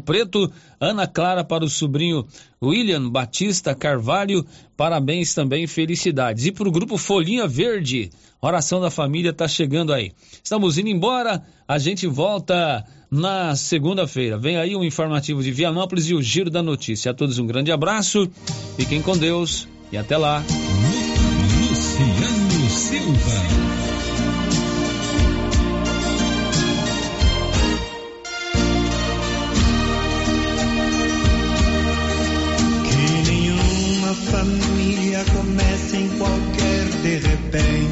Preto, Ana Clara para o sobrinho William Batista Carvalho, parabéns também, felicidades. E para o grupo Folhinha Verde, oração da família está chegando aí. Estamos indo embora, a gente volta na segunda-feira. Vem aí o um informativo de Vianópolis e o Giro da Notícia. A todos um grande abraço, fiquem com Deus e até lá. Luciano Silva.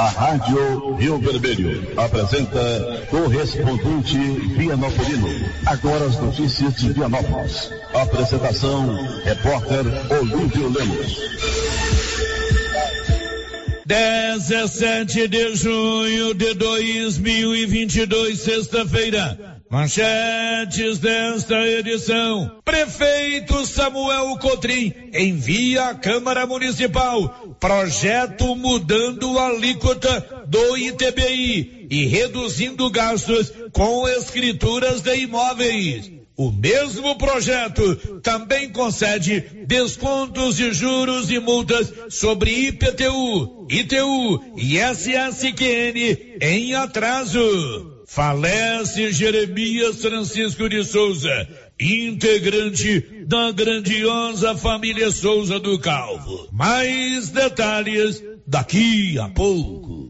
A Rádio Rio Vermelho apresenta correspondente Vianopolino. Agora as notícias de Vianópolis. Apresentação, repórter Olívio Lemos. 17 de junho de 2022, sexta-feira. Manchetes desta edição. Prefeito Samuel Cotrim envia à Câmara Municipal projeto mudando a alíquota do ITBI e reduzindo gastos com escrituras de imóveis. O mesmo projeto também concede descontos de juros e multas sobre IPTU, ITU e SSQN em atraso. Falece Jeremias Francisco de Souza, integrante da grandiosa família Souza do Calvo. Mais detalhes daqui a pouco.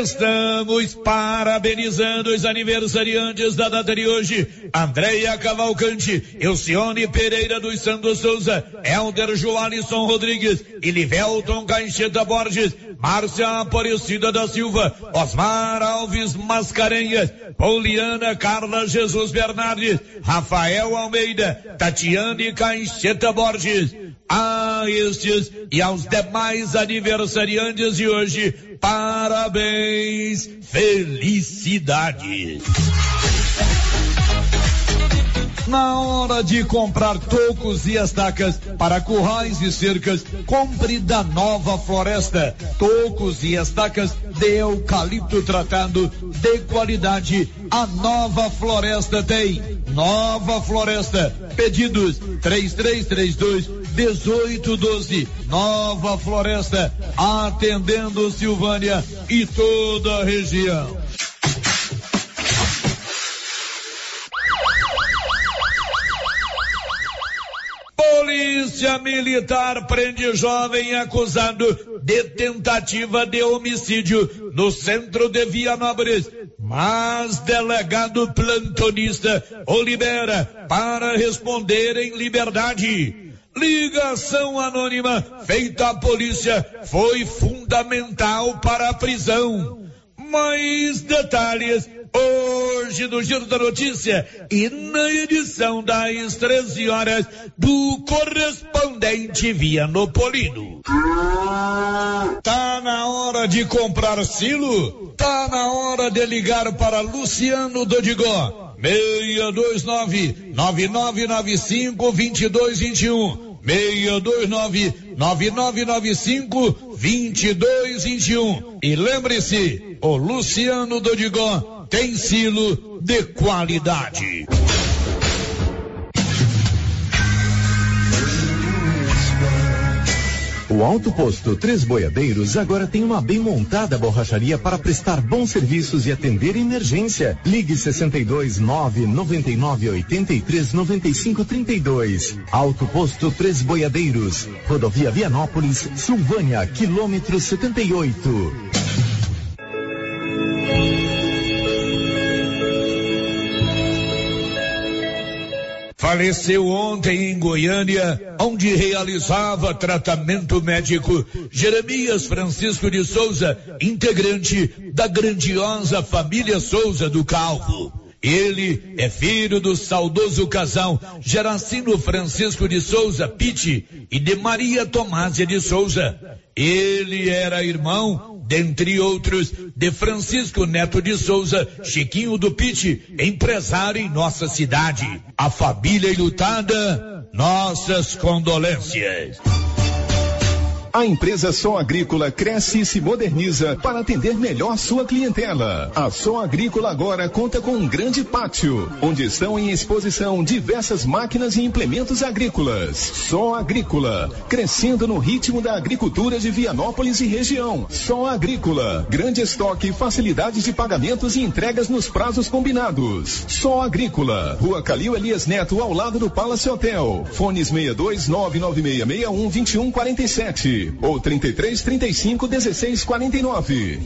Estamos parabenizando os aniversariantes da data de hoje. Andréia Cavalcante, Elcione Pereira dos Santos Souza, Helder Joalisson Rodrigues, Ilivelton Caixeta Borges, Márcia Aparecida da Silva, Osmar Alves Mascarenhas, Poliana Carla Jesus Bernardes, Rafael Almeida, Tatiane Caixeta Borges, a estes e aos demais aniversariantes de hoje, parabéns, felicidades. Na hora de comprar tocos e estacas para currais e cercas, compre da Nova Floresta. Tocos e estacas de eucalipto tratado de qualidade. A Nova Floresta tem. Nova Floresta. Pedidos 3332 1812. Nova Floresta. Atendendo Silvânia e toda a região. Polícia Militar prende jovem acusado de tentativa de homicídio no centro de Vianópolis, mas delegado plantonista o libera para responder em liberdade. Ligação anônima feita à polícia foi fundamental para a prisão. Mais detalhes hoje no Giro da Notícia e na edição das 13 horas do correspondente Vianopolino. Tá na hora de comprar silo? Tá na hora de ligar para Luciano Dodigó. 629 9995 2221 629 9995 2221 e lembre-se, o Luciano Dodigó tem silo de qualidade. O Alto Posto Três Boiadeiros agora tem uma bem montada borracharia para prestar bons serviços e atender emergência. Ligue 62 9 99 83 95 32. Alto Posto Três Boiadeiros. Rodovia Vianópolis, Silvânia, quilômetro 78. Faleceu ontem em Goiânia, onde realizava tratamento médico Jeremias Francisco de Souza, integrante da grandiosa família Souza do Calvo. Ele é filho do saudoso casal Geracino Francisco de Souza Pitti e de Maria Tomásia de Souza. Ele era irmão, dentre outros, de Francisco Neto de Souza, Chiquinho do Pite, empresário em nossa cidade. A família lutada, nossas condolências. A empresa Som Agrícola cresce e se moderniza para atender melhor sua clientela. A Som Agrícola agora conta com um grande pátio, onde estão em exposição diversas máquinas e implementos agrícolas. Som Agrícola, crescendo no ritmo da agricultura de Vianópolis e região. Som Agrícola, grande estoque, facilidades de pagamentos e entregas nos prazos combinados. Som Agrícola, Rua Calil Elias Neto, ao lado do Palace Hotel. Fones 62 99661 2147 ou 33 35 16 49.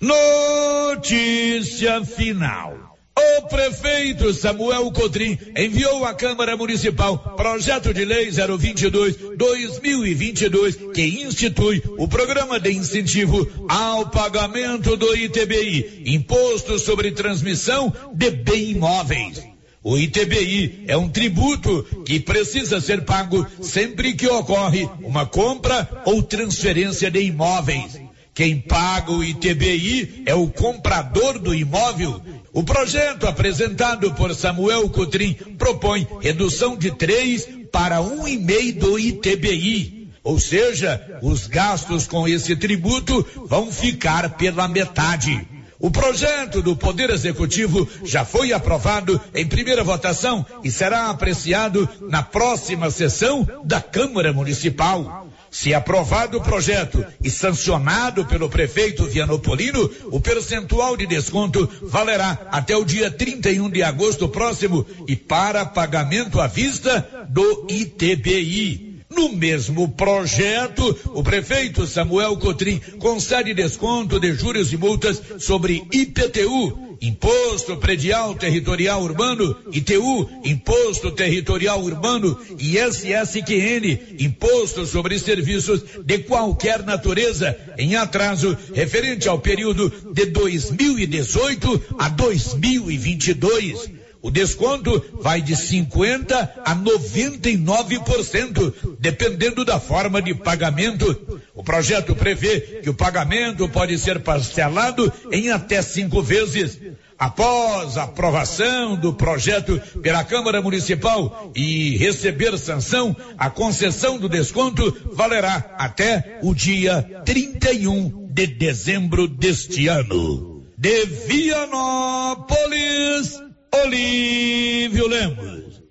Notícia final. O prefeito Samuel Cotrim enviou à Câmara Municipal projeto de lei 022-2022 que institui o programa de incentivo ao pagamento do ITBI, Imposto sobre Transmissão de Bem Imóveis. O ITBI é um tributo que precisa ser pago sempre que ocorre uma compra ou transferência de imóveis. Quem paga o ITBI é o comprador do imóvel. O projeto apresentado por Samuel Cotrim propõe redução de 3 para 1,5 do ITBI. Ou seja, os gastos com esse tributo vão ficar pela metade. O projeto do Poder Executivo já foi aprovado em primeira votação e será apreciado na próxima sessão da Câmara Municipal. Se aprovado o projeto e sancionado pelo prefeito Vianopolino, o percentual de desconto valerá até o dia 31 de agosto próximo e para pagamento à vista do ITBI. No mesmo projeto, o prefeito Samuel Cotrim concede desconto de juros e multas sobre IPTU, Imposto Predial Territorial Urbano, ITU, Imposto Territorial Urbano e SSQN, Imposto sobre Serviços de qualquer natureza, em atraso referente ao período de 2018 a 2022. O desconto vai de 50% a 99%, dependendo da forma de pagamento. O projeto prevê que o pagamento pode ser parcelado em até cinco vezes. Após a aprovação do projeto pela Câmara Municipal e receber sanção, a concessão do desconto valerá até o dia 31 de dezembro deste ano. De Vianópolis, Olívio Lemos.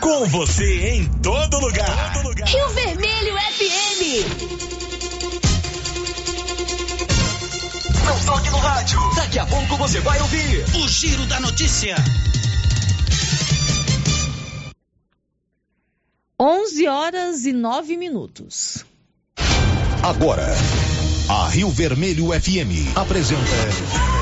Com você em todo lugar. Todo lugar. Rio Vermelho FM. Não toque no rádio. Daqui a pouco você vai ouvir o Giro da Notícia. 11 horas e 9 minutos. Agora, a Rio Vermelho FM apresenta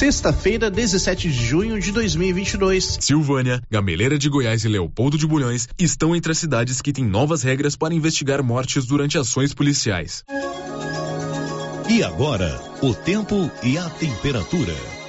Sexta-feira, 17 de junho de 2022. Silvânia, Gameleira de Goiás e Leopoldo de Bulhões estão entre as cidades que têm novas regras para investigar mortes durante ações policiais. E agora, o tempo e a temperatura.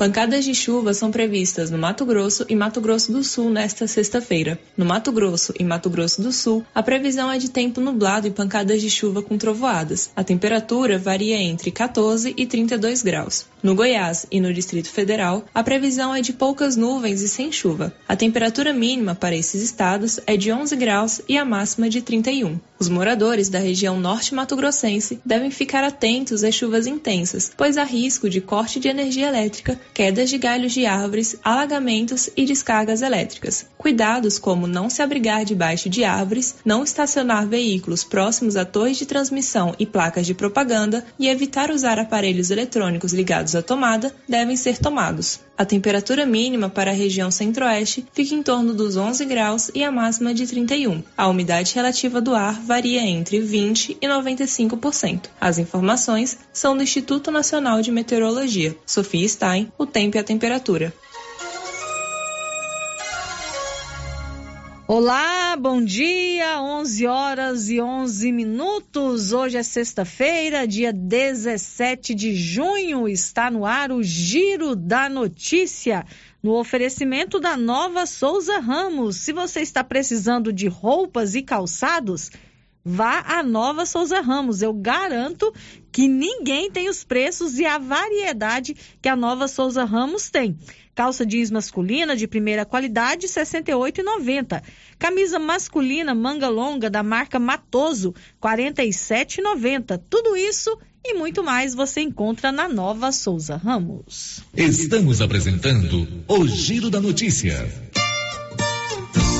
Pancadas de chuva são previstas no Mato Grosso e Mato Grosso do Sul nesta sexta-feira. No Mato Grosso e Mato Grosso do Sul, a previsão é de tempo nublado e pancadas de chuva com trovoadas. A temperatura varia entre 14 e 32 graus. No Goiás e no Distrito Federal, a previsão é de poucas nuvens e sem chuva. A temperatura mínima para esses estados é de 11 graus e a máxima de 31. Os moradores da região norte mato-grossense devem ficar atentos às chuvas intensas, pois há risco de corte de energia elétrica, quedas de galhos de árvores, alagamentos e descargas elétricas. Cuidados como não se abrigar debaixo de árvores, não estacionar veículos próximos a torres de transmissão e placas de propaganda e evitar usar aparelhos eletrônicos ligados à tomada devem ser tomados. A temperatura mínima para a região centro-oeste fica em torno dos 11 graus e a máxima de 31. A umidade relativa do ar varia entre 20 e 95%. As informações são do Instituto Nacional de Meteorologia. Sofia Stein, o tempo e a temperatura. Olá, bom dia, 11 horas e 11 minutos. Hoje é sexta-feira, dia 17 de junho. Está no ar o Giro da Notícia, no oferecimento da Nova Souza Ramos. Se você está precisando de roupas e calçados, vá à Nova Souza Ramos. Eu garanto que ninguém tem os preços e a variedade que a Nova Souza Ramos tem. Calça jeans masculina de primeira qualidade, R$ 68,90. Camisa masculina manga longa da marca Matoso, R$ 47,90. Tudo isso e muito mais você encontra na Nova Souza Ramos. Estamos apresentando o Giro da Notícia.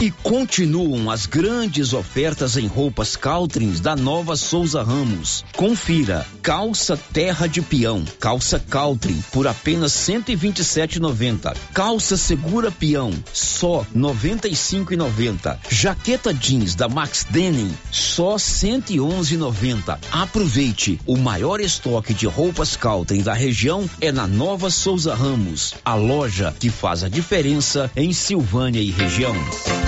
E continuam as grandes ofertas em roupas Caltrins da Nova Souza Ramos. Confira: calça terra de peão, calça Caltrin por apenas 127,90. Calça segura peão, só 95,90. Jaqueta jeans da Max Denim, só 111,90. Aproveite, o maior estoque de roupas Caltrin da região é na Nova Souza Ramos, a loja que faz a diferença em Silvânia e região.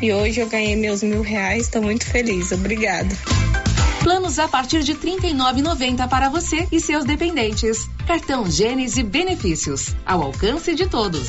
e hoje eu ganhei meus mil reais. Estou muito feliz. Obrigada. Planos a partir de R$ 39,90 para você e seus dependentes. Cartão Gênesis Benefícios, ao alcance de todos.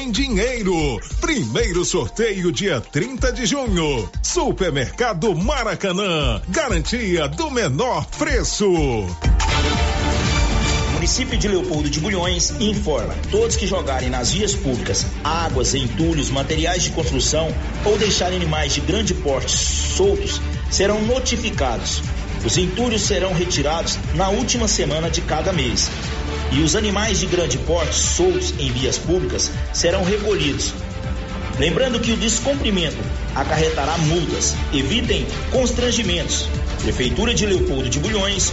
em dinheiro. Primeiro sorteio dia 30 de junho. Supermercado Maracanã. Garantia do menor preço. município de Leopoldo de Bulhões informa: todos que jogarem nas vias públicas águas, entulhos, materiais de construção ou deixarem animais de grande porte soltos serão notificados. Os entulhos serão retirados na última semana de cada mês e os animais de grande porte soltos em vias públicas serão recolhidos. Lembrando que o descumprimento acarretará multas. Evitem constrangimentos. Prefeitura de Leopoldo de Bulhões,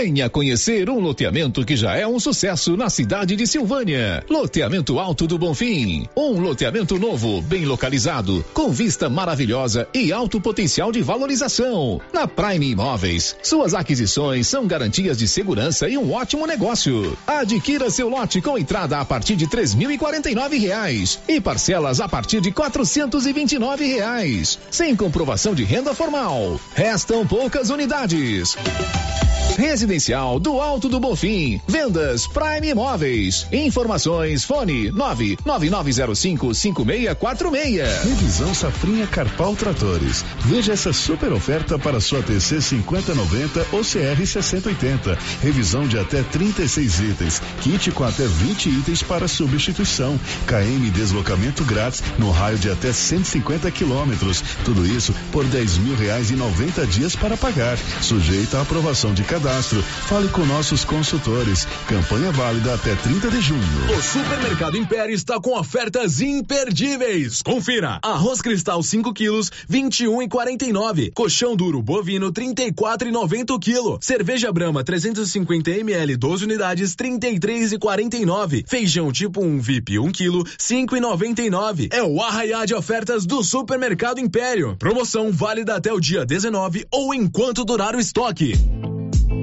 Venha conhecer um loteamento que já é um sucesso na cidade de Silvânia. Loteamento Alto do Bonfim. Um loteamento novo, bem localizado, com vista maravilhosa e alto potencial de valorização. Na Prime Imóveis, suas aquisições são garantias de segurança e um ótimo negócio. Adquira seu lote com entrada a partir de três mil e quarenta e nove reais e parcelas a partir de quatrocentos e vinte e nove reais, sem comprovação de renda formal. Restam poucas unidades. Residencial do Alto do Bonfim. Vendas Prime Imóveis. Informações fone 99905 5646. Revisão Safrinha Carpal Tratores. Veja essa super oferta para sua TC 5090 ou CR 6080. Revisão de até 36 itens. Kit com até 20 itens para substituição. KM deslocamento grátis no raio de até 150 quilômetros. Tudo isso por 10 mil reais e 90 dias para pagar. Sujeito à aprovação de cadastro cadastro. Fale com nossos consultores. Campanha válida até 30 de junho. O Supermercado Império está com ofertas imperdíveis. Confira: arroz cristal 5 quilos, 21 e 49. Colchão duro bovino 34 e 90 o quilo. Cerveja Brama 350 ml 12 unidades 33 e 49. Feijão tipo 1 VIP 1 quilo 5 e 99. É o arraiá de ofertas do Supermercado Império. Promoção válida até o dia 19 ou enquanto durar o estoque.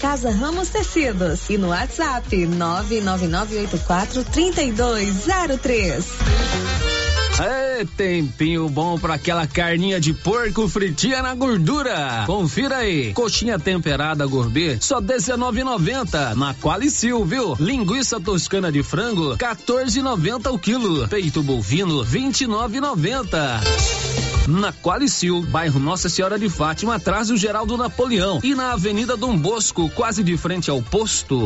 Casa Ramos Tecidos e no WhatsApp 999843203. É tempinho bom para aquela carninha de porco fritinha na gordura. Confira aí. Coxinha temperada gourmet, só 19,90 na Qualicil, viu? Linguiça toscana de frango, 14,90 o quilo. Peito bovino, 29,90. Na Qualicil, bairro Nossa Senhora de Fátima, atrás do Geraldo Napoleão e na Avenida Dom Bosco, quase de frente ao posto.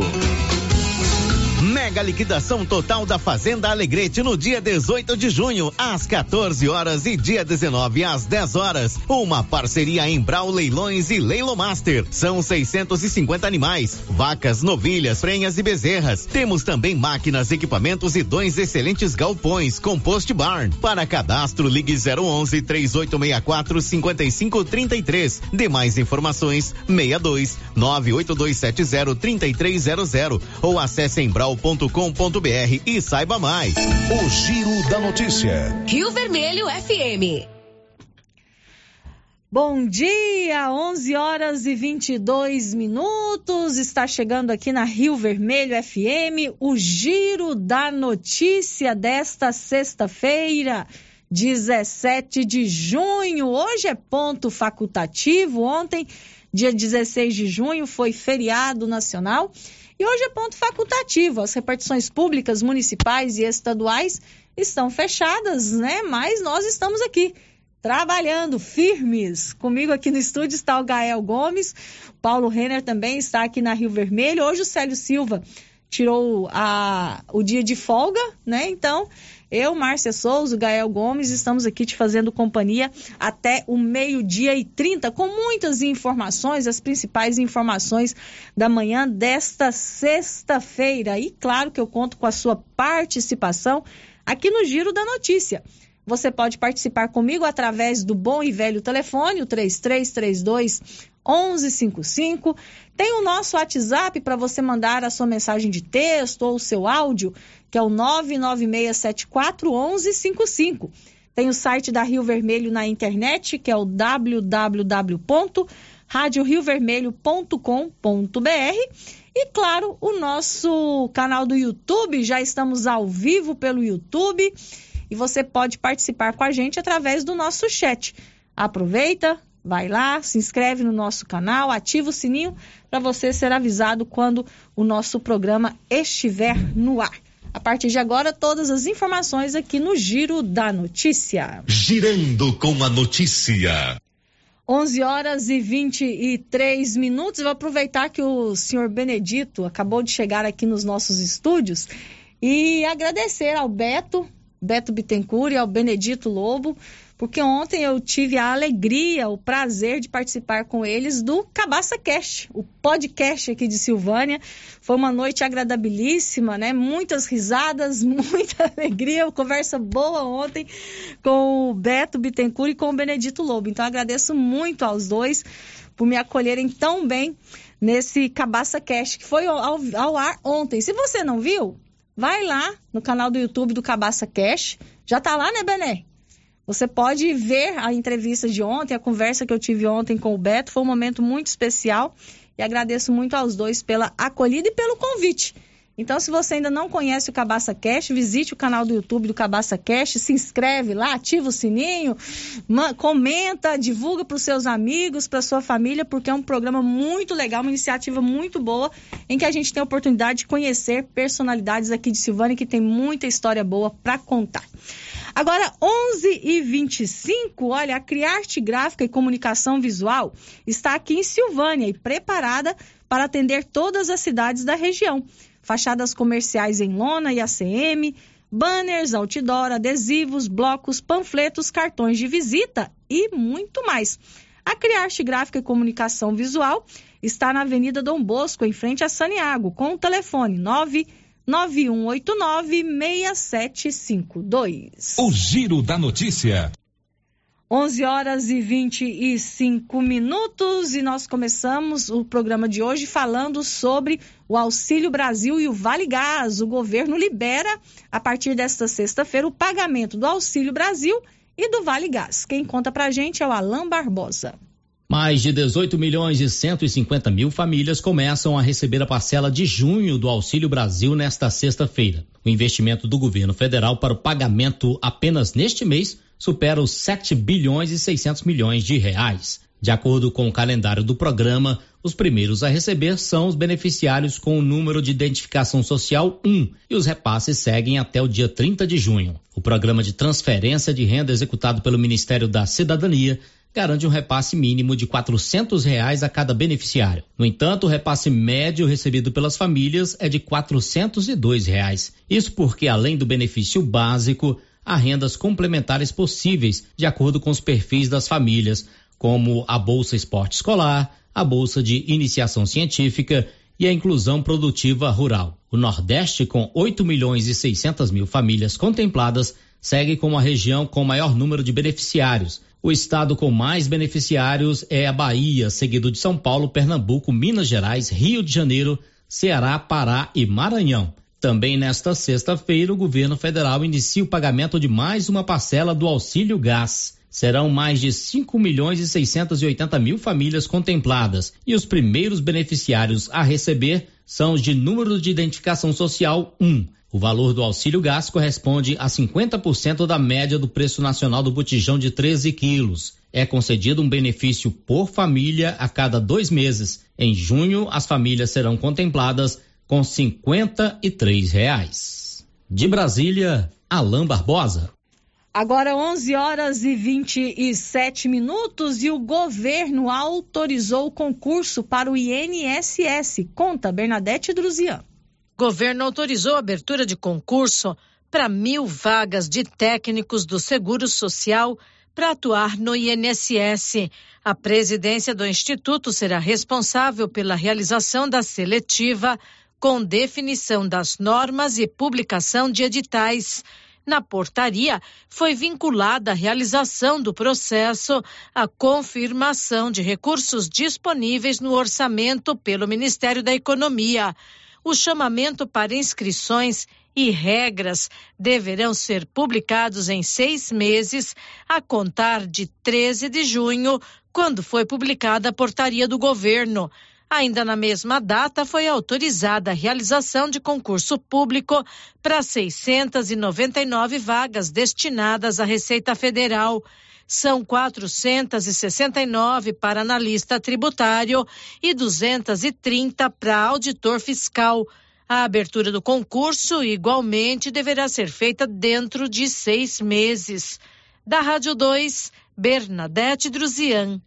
Mega liquidação total da Fazenda Alegrete no dia 18 de junho, às 14 horas e dia 19 às 10 horas. Uma parceria em Brau Leilões e Leilo Master. São 650 animais, vacas, novilhas, prenhas e bezerras. Temos também máquinas, equipamentos e dois excelentes galpões com post barn. Para cadastro, ligue 011 3864 5533. Demais informações 62 98270 3300 ou acesse em brau.com.br e saiba mais. O Giro da Notícia. Rio Vermelho FM. Bom dia, 11 horas e 22 minutos. Está chegando aqui na Rio Vermelho FM o Giro da Notícia desta sexta-feira, 17 de junho. Hoje é ponto facultativo. Ontem, dia 16 de junho, foi feriado nacional. E hoje é ponto facultativo. As repartições públicas, municipais e estaduais estão fechadas, né? Mas nós estamos aqui trabalhando firmes. Comigo aqui no estúdio está o Gael Gomes, Paulo Renner também está aqui na Rio Vermelho. Hoje o Célio Silva tirou a, o dia de folga, né? Então, eu, Márcia Souza, Gael Gomes, estamos aqui te fazendo companhia até o meio-dia e 30, com muitas informações, as principais informações da manhã desta sexta-feira. E claro que eu conto com a sua participação aqui no Giro da Notícia. Você pode participar comigo através do bom e velho telefone, o 3332 1155. Tem o nosso WhatsApp para você mandar a sua mensagem de texto ou o seu áudio, que é o 99674 1155. Tem o site da Rio Vermelho na internet, que é o www.radioriovermelho.com.br. E claro, o nosso canal do YouTube, já estamos ao vivo pelo YouTube e você pode participar com a gente através do nosso chat. Aproveita, vai lá, se inscreve no nosso canal, ativa o sininho para você ser avisado quando o nosso programa estiver no ar. A partir de agora, todas as informações aqui no Giro da Notícia. Girando com a notícia. 11 horas e 23 minutos. Eu vou aproveitar que o senhor Benedito acabou de chegar aqui nos nossos estúdios e agradecer ao Beto, Beto Bittencourt e ao Benedito Lobo porque ontem eu tive a alegria, o prazer de participar com eles do Cabaça Cast, o podcast aqui de Silvânia. Foi uma noite agradabilíssima, né? Muitas risadas, muita alegria, conversa boa ontem com o Beto Bittencourt e com o Benedito Lobo. Então agradeço muito aos dois por me acolherem tão bem nesse Cabaça Cast, que foi ao, ao ar ontem. Se você não viu, vai lá no canal do YouTube do Cabaça Cash. Já tá lá, né, Bené? Você pode ver a entrevista de ontem, a conversa que eu tive ontem com o Beto. Foi um momento muito especial e agradeço muito aos dois pela acolhida e pelo convite. Então, se você ainda não conhece o Cabaça Cash, visite o canal do YouTube do Cabaça Cash, se inscreve lá, ativa o sininho, comenta, divulga para os seus amigos, para sua família, porque é um programa muito legal, uma iniciativa muito boa, em que a gente tem a oportunidade de conhecer personalidades aqui de Silvânia que tem muita história boa para contar. Agora, 11 e 25 olha, a Criarte Gráfica e Comunicação Visual está aqui em Silvânia e preparada para atender todas as cidades da região fachadas comerciais em lona e ACM, banners, outdoor, adesivos, blocos, panfletos, cartões de visita e muito mais. A Criarte Gráfica e Comunicação Visual está na Avenida Dom Bosco, em frente a Saniago, com o telefone 99189 6752. O Giro da Notícia. 11 horas e 25 minutos e nós começamos o programa de hoje falando sobre o Auxílio Brasil e o Vale Gás. O governo libera, a partir desta sexta-feira, o pagamento do Auxílio Brasil e do Vale Gás. Quem conta pra gente é o Alain Barbosa. Mais de 18 milhões e 150 mil famílias começam a receber a parcela de junho do Auxílio Brasil nesta sexta-feira. O investimento do governo federal para o pagamento apenas neste mês supera os 7 bilhões e 600 milhões de reais. De acordo com o calendário do programa, os primeiros a receber são os beneficiários com o número de identificação social 1 e os repasses seguem até o dia 30 de junho. O programa de transferência de renda executado pelo Ministério da Cidadania garante um repasse mínimo de 400 reais a cada beneficiário. No entanto, o repasse médio recebido pelas famílias é de 402 reais. Isso porque, além do benefício básico, há rendas complementares possíveis, de acordo com os perfis das famílias, como a Bolsa Esporte Escolar, a Bolsa de Iniciação Científica e a Inclusão Produtiva Rural. O Nordeste, com 8 milhões e 600 mil famílias contempladas, segue como a região com maior número de beneficiários. O estado com mais beneficiários é a Bahia, seguido de São Paulo, Pernambuco, Minas Gerais, Rio de Janeiro, Ceará, Pará e Maranhão. Também nesta sexta-feira, o governo federal inicia o pagamento de mais uma parcela do auxílio gás. Serão mais de 5 milhões e 680 mil famílias contempladas e os primeiros beneficiários a receber são os de número de identificação social 1. O valor do auxílio gás corresponde a 50% da média do preço nacional do botijão de 13 quilos. É concedido um benefício por família a cada dois meses. Em junho, as famílias serão contempladas com e três reais. De Brasília, Alain Barbosa. Agora 11 horas e 27 minutos e o governo autorizou o concurso para o INSS. Conta Bernadette Druzian. Governo autorizou a abertura de concurso para mil vagas de técnicos do Seguro Social para atuar no INSS. A presidência do Instituto será responsável pela realização da seletiva com definição das normas e publicação de editais. Na portaria, foi vinculada a realização do processo a confirmação de recursos disponíveis no orçamento pelo Ministério da Economia. O chamamento para inscrições e regras deverão ser publicados em seis meses, a contar de 13 de junho, quando foi publicada a portaria do governo. Ainda na mesma data, foi autorizada a realização de concurso público para 699 vagas destinadas à Receita Federal. São 469 para analista tributário e 230 para auditor fiscal. A abertura do concurso, igualmente, deverá ser feita dentro de seis meses. Da Rádio 2, Bernadette Druzian.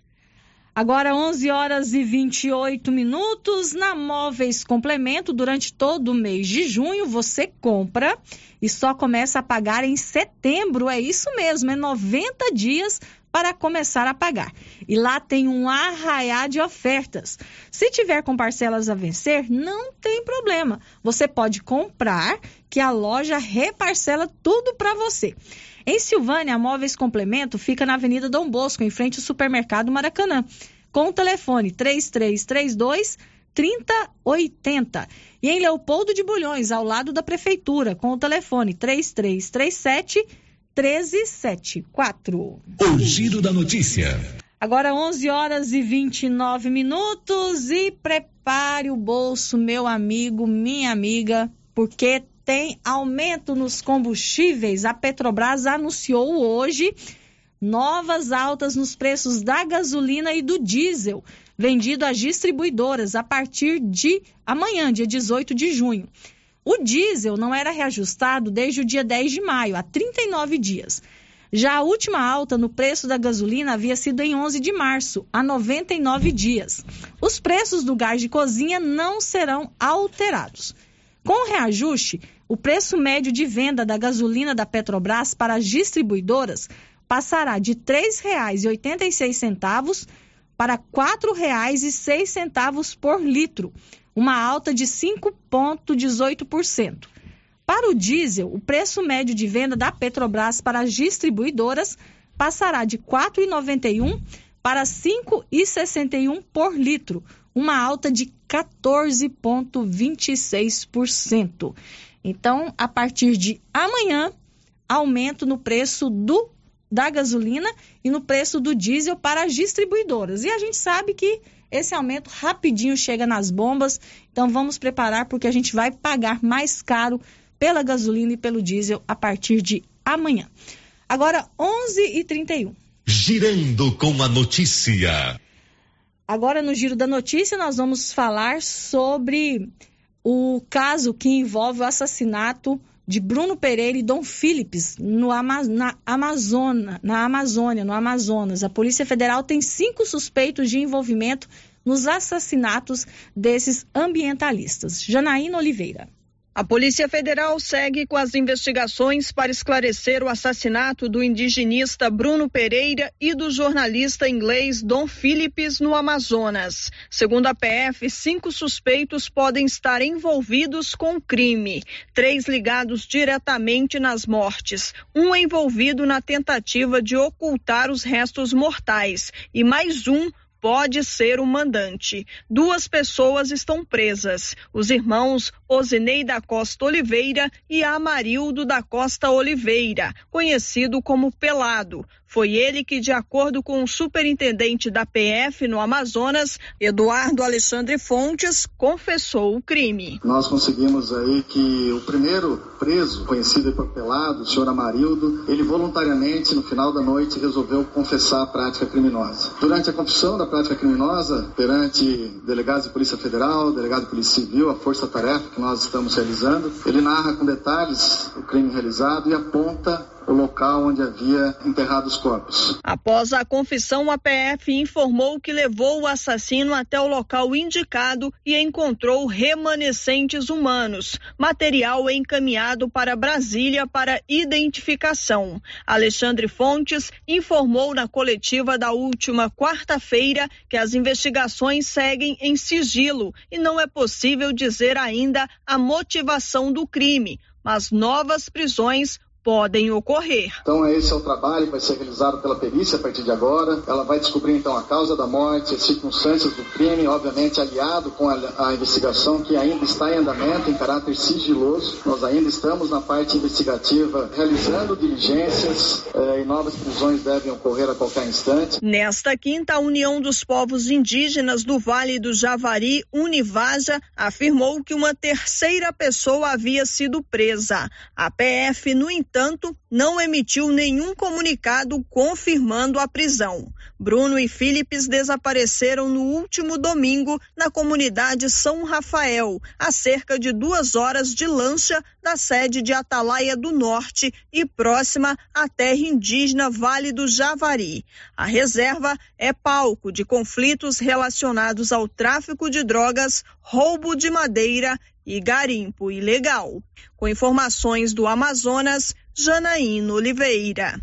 Agora 11 horas e 28 minutos na Móveis Complemento durante todo o mês de junho você compra e só começa a pagar em setembro, é isso mesmo, é 90 dias para começar a pagar. E lá tem um arraiá de ofertas. Se tiver com parcelas a vencer, não tem problema. Você pode comprar que a loja reparcela tudo para você. Em Silvânia, a Móveis Complemento fica na Avenida Dom Bosco, em frente ao Supermercado Maracanã, com o telefone 3332 3080. E em Leopoldo de Bulhões, ao lado da Prefeitura, com o telefone 3337 1374. O Giro da Notícia. Agora 11 horas e 29 minutos e prepare o bolso, meu amigo, minha amiga, porque tem aumento nos combustíveis. A Petrobras anunciou hoje novas altas nos preços da gasolina e do diesel, vendido às distribuidoras a partir de amanhã, dia 18 de junho. O diesel não era reajustado desde o dia 10 de maio, há 39 dias. Já a última alta no preço da gasolina havia sido em 11 de março, há 99 dias. Os preços do gás de cozinha não serão alterados. Com o reajuste, o preço médio de venda da gasolina da Petrobras para as distribuidoras passará de R$ 3,86 para R$ 4,06 por litro, uma alta de 5,18%. Para o diesel, o preço médio de venda da Petrobras para as distribuidoras passará de R$ 4,91 para R$ 5,61 por litro, uma alta de 14,26%. Então, a partir de amanhã, aumento no preço do da gasolina e no preço do diesel para as distribuidoras. E a gente sabe que esse aumento rapidinho chega nas bombas, então vamos preparar porque a gente vai pagar mais caro pela gasolina e pelo diesel a partir de amanhã. Agora, 11h31. Girando com a notícia. Agora, no Giro da Notícia, nós vamos falar sobre o caso que envolve o assassinato de Bruno Pereira e Dom Philips no Ama na, na Amazônia, no Amazonas. A Polícia Federal tem cinco suspeitos de envolvimento nos assassinatos desses ambientalistas. Janaína Oliveira. A Polícia Federal segue com as investigações para esclarecer o assassinato do indigenista Bruno Pereira e do jornalista inglês Don Phillips no Amazonas. Segundo a PF, cinco suspeitos podem estar envolvidos com o crime, três ligados diretamente nas mortes, um envolvido na tentativa de ocultar os restos mortais e mais um pode ser o mandante. Duas pessoas estão presas: os irmãos Osinei da Costa Oliveira e Amarildo da Costa Oliveira, conhecido como Pelado. Foi ele que, de acordo com o superintendente da PF no Amazonas, Eduardo Alexandre Fontes, confessou o crime. Nós conseguimos aí que o primeiro preso, conhecido por Pelado, o senhor Amarildo, ele voluntariamente, no final da noite, resolveu confessar a prática criminosa. Durante a confissão da prática criminosa, perante delegados de Polícia Federal, delegado de Polícia Civil, a força-tarefa que nós estamos realizando, ele narra com detalhes o crime realizado e aponta o local onde havia enterrado os corpos. Após a confissão, a PF informou que levou o assassino até o local indicado e encontrou remanescentes humanos, material encaminhado para Brasília para identificação. Alexandre Fontes informou na coletiva da última quarta-feira que as investigações seguem em sigilo e não é possível dizer ainda a motivação do crime, mas novas prisões podem ocorrer. Então esse é o trabalho que vai ser realizado pela perícia a partir de agora. Ela vai descobrir então a causa da morte, as circunstâncias do crime, obviamente aliado com a, a investigação que ainda está em andamento em caráter sigiloso. Nós ainda estamos na parte investigativa realizando diligências eh, e novas prisões devem ocorrer a qualquer instante. Nesta quinta, a União dos Povos Indígenas do Vale do Javari, Univaja, afirmou que uma terceira pessoa havia sido presa. A PF, no entanto, entanto, não emitiu nenhum comunicado confirmando a prisão. Bruno e Philips desapareceram no último domingo na comunidade São Rafael, a cerca de duas horas de lancha da sede de Atalaia do Norte e próxima à terra indígena Vale do Javari. A reserva é palco de conflitos relacionados ao tráfico de drogas, roubo de madeira e garimpo ilegal. Com informações do Amazonas, Janaína Oliveira.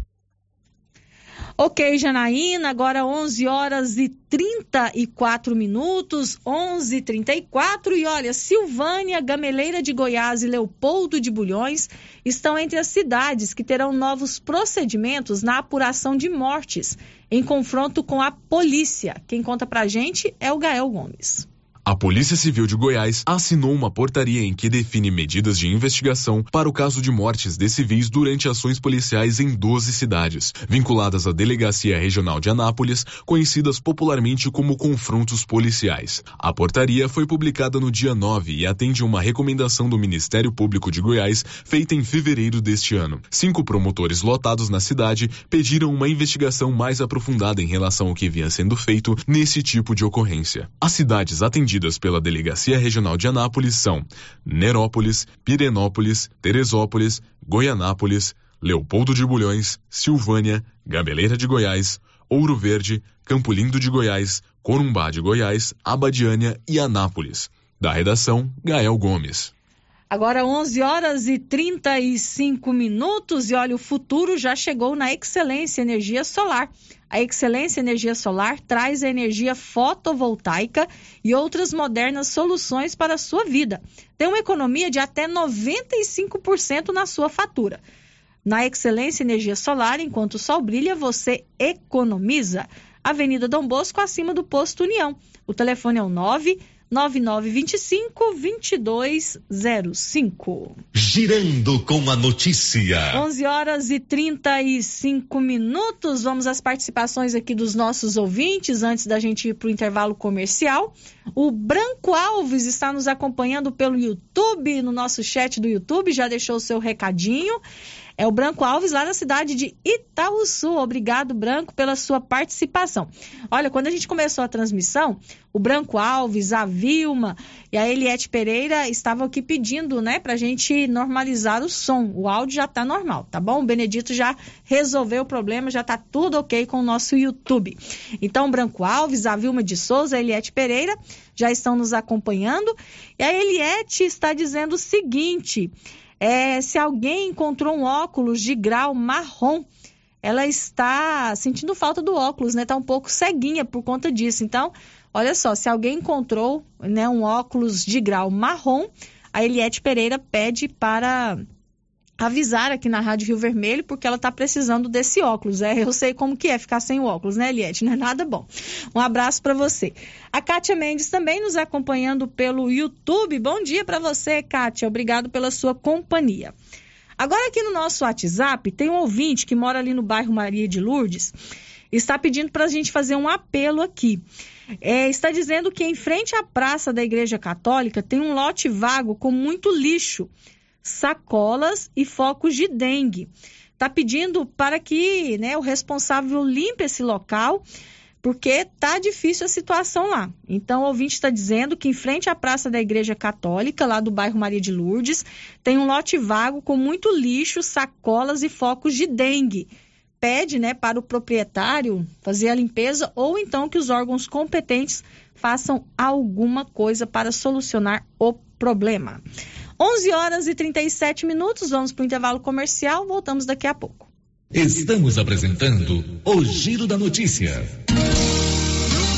Ok, Janaína, agora 11 horas e 34 minutos, 11:34 e olha, Silvânia, Gameleira de Goiás e Leopoldo de Bulhões estão entre as cidades que terão novos procedimentos na apuração de mortes em confronto com a polícia. Quem conta pra gente é o Gael Gomes. A Polícia Civil de Goiás assinou uma portaria em que define medidas de investigação para o caso de mortes de civis durante ações policiais em 12 cidades, vinculadas à Delegacia Regional de Anápolis, conhecidas popularmente como confrontos policiais. A portaria foi publicada no dia 9 e atende uma recomendação do Ministério Público de Goiás feita em fevereiro deste ano. Cinco promotores lotados na cidade pediram uma investigação mais aprofundada em relação ao que vinha sendo feito nesse tipo de ocorrência. As cidades atendidas atendidas pela Delegacia Regional de Anápolis são Nerópolis, Pirenópolis, Teresópolis, Goianápolis, Leopoldo de Bulhões, Silvânia, Gabeleira de Goiás, Ouro Verde, Campo Lindo de Goiás, Corumbá de Goiás, Abadiânia e Anápolis. Da redação, Gael Gomes. Agora 11 horas e 35 minutos e olha, o futuro já chegou na Excelência Energia Solar. A Excelência Energia Solar traz a energia fotovoltaica e outras modernas soluções para a sua vida. Tem uma economia de até 95% na sua fatura. Na Excelência Energia Solar, enquanto o sol brilha, você economiza. Avenida Dom Bosco, acima do posto União. O telefone é o 9 9925 2205. Girando com a notícia. 11 horas e 35 minutos. Vamos às participações aqui dos nossos ouvintes antes da gente ir para o intervalo comercial. O Branco Alves está nos acompanhando pelo YouTube, no nosso chat do YouTube, já deixou o seu recadinho. É o Branco Alves, lá na cidade de Itaúsu. Obrigado, Branco, pela sua participação. Olha, quando a gente começou a transmissão, o Branco Alves, a Vilma e a Eliette Pereira estavam aqui pedindo, né, pra gente normalizar o som. O áudio já tá normal, tá bom? O Benedito já resolveu o problema, já tá tudo ok com o nosso YouTube. Então, Branco Alves, a Vilma de Souza, a Eliette Pereira já estão nos acompanhando. E a Eliette está dizendo o seguinte. É, se alguém encontrou um óculos de grau marrom, ela está sentindo falta do óculos, né? Está um pouco ceguinha por conta disso. Então, olha só, se alguém encontrou né, um óculos de grau marrom, a Eliette Pereira pede para avisar aqui na Rádio Rio Vermelho, porque ela está precisando desse óculos. É, eu sei como que é ficar sem óculos, né, Eliette? Não é nada bom. Um abraço para você. A Kátia Mendes também nos acompanhando pelo YouTube. Bom dia para você, Kátia. Obrigado pela sua companhia. Agora aqui no nosso WhatsApp tem um ouvinte que mora ali no bairro Maria de Lourdes, está pedindo para a gente fazer um apelo aqui. É, está dizendo que em frente à praça da Igreja Católica tem um lote vago com muito lixo sacolas e focos de dengue. Está pedindo para que né, o responsável limpe esse local, porque tá difícil a situação lá. Então, o ouvinte está dizendo que em frente à Praça da Igreja Católica, lá do bairro Maria de Lourdes, tem um lote vago com muito lixo, sacolas e focos de dengue. Pede né, para o proprietário fazer a limpeza ou então que os órgãos competentes façam alguma coisa para solucionar o problema. 11 horas e 37 minutos, vamos para o intervalo comercial, voltamos daqui a pouco. Estamos apresentando o Giro da Notícia.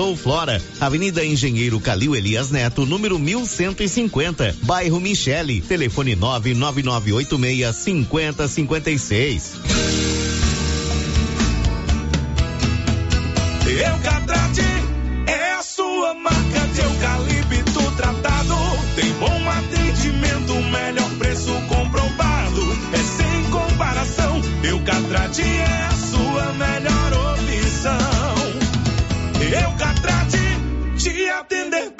ou Flora, Avenida Engenheiro Calil Elias Neto, número 1150, bairro Michele, telefone 99986 5056. Eucatrate é a sua marca de eucalipto tratado. Tem bom atendimento, melhor preço comprovado. É sem comparação. Eucatrate é a sua melhor te atender bem, esse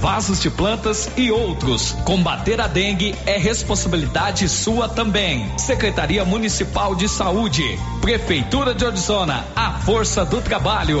vasos de plantas e outros. Combater a dengue é responsabilidade sua também. Secretaria Municipal de Saúde, Prefeitura de Orizona, a força do trabalho.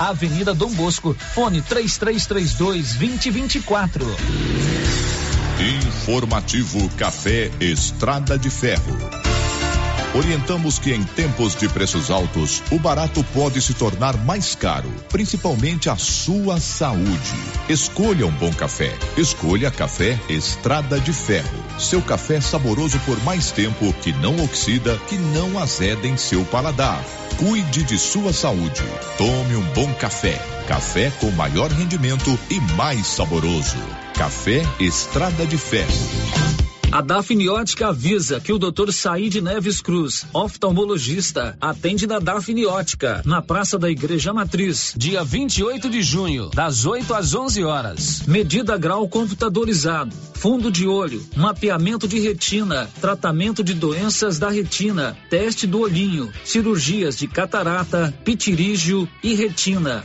Avenida Dom Bosco, fone 3332 2024. Informativo Café Estrada de Ferro. Orientamos que em tempos de preços altos, o barato pode se tornar mais caro, principalmente a sua saúde. Escolha um bom café. Escolha Café Estrada de Ferro. Seu café saboroso por mais tempo, que não oxida, que não azeda em seu paladar. Cuide de sua saúde. Tome um bom café. Café com maior rendimento e mais saboroso. Café Estrada de Ferro. A Dafniótica avisa que o Dr. Saíde Neves Cruz, oftalmologista, atende na Dafniótica, na Praça da Igreja Matriz, dia 28 de junho, das 8 às 11 horas. Medida grau computadorizado, fundo de olho, mapeamento de retina, tratamento de doenças da retina, teste do olhinho, cirurgias de catarata, pitirígio e retina.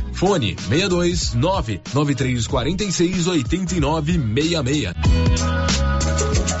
Fone 62 99346 8966.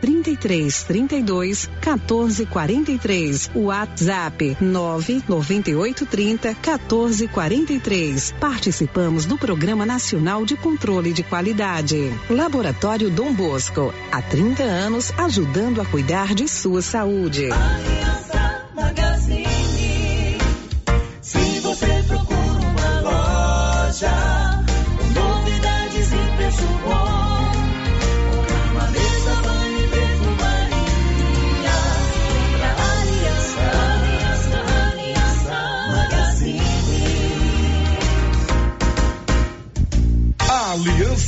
32 33 32 14 43. WhatsApp 9 98 30 14 43. Participamos do Programa Nacional de Controle de Qualidade. Laboratório Dom Bosco. Há 30 anos ajudando a cuidar de sua saúde.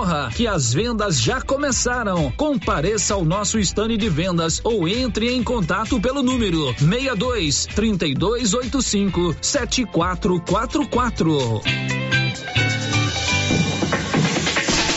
corra, que as vendas já começaram. Compareça ao nosso estande de vendas ou entre em contato pelo número 62 3285 7444.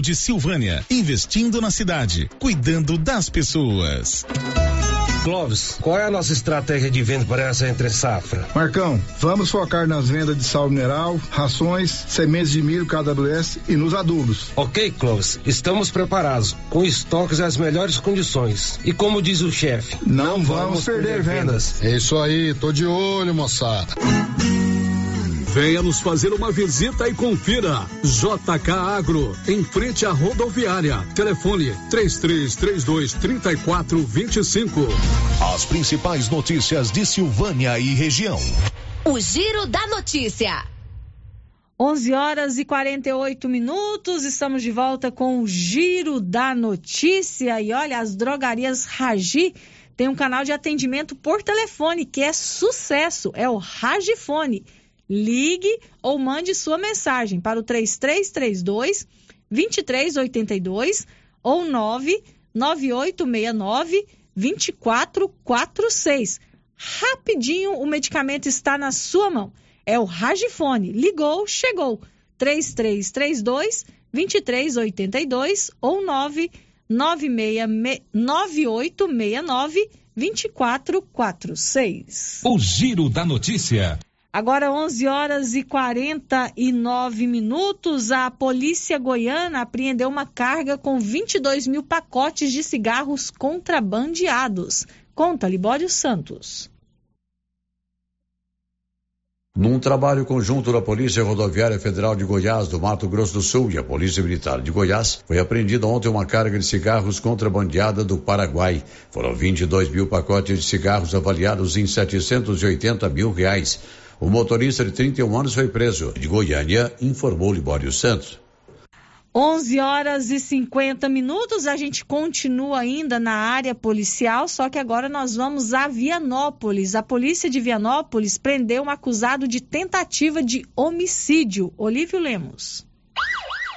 de Silvânia, investindo na cidade, cuidando das pessoas. Clóvis, qual é a nossa estratégia de venda para essa entre safra? Marcão, vamos focar nas vendas de sal mineral, rações, sementes de milho KWS e nos adubos. Ok, Clóvis, estamos preparados, com estoques e as melhores condições. E como diz o chefe, não, não, vamos, vamos perder, perder vendas. vendas. É isso aí, tô de olho, moçada. Venha nos fazer uma visita e confira. JK Agro, em frente à rodoviária. Telefone 3332 3425. As principais notícias de Silvânia e região. O Giro da Notícia. 11 horas e 48 minutos, estamos de volta com o Giro da Notícia. E olha, as drogarias Ragi tem um canal de atendimento por telefone que é sucesso, é o Ragifone ligue ou mande sua mensagem para o 3332 2382 ou 99869 2446. Rapidinho, o medicamento está na sua mão. É o Ragifone. Ligou, chegou. 3332 2382 ou 99869 2446. O Giro da Notícia. Agora, 11 horas e 49 minutos, a polícia goiana apreendeu uma carga com 22 mil pacotes de cigarros contrabandeados. Conta, Libório Santos. Num trabalho conjunto da Polícia Rodoviária Federal de Goiás, do Mato Grosso do Sul e a Polícia Militar de Goiás, foi apreendida ontem uma carga de cigarros contrabandeada do Paraguai. Foram 22 mil pacotes de cigarros avaliados em 780 mil reais. O motorista de 31 anos foi preso. De Goiânia, informou Libório Santos. 11 horas e 50 minutos, a gente continua ainda na área policial, só que agora nós vamos a Vianópolis. A polícia de Vianópolis prendeu um acusado de tentativa de homicídio. Olívio Lemos.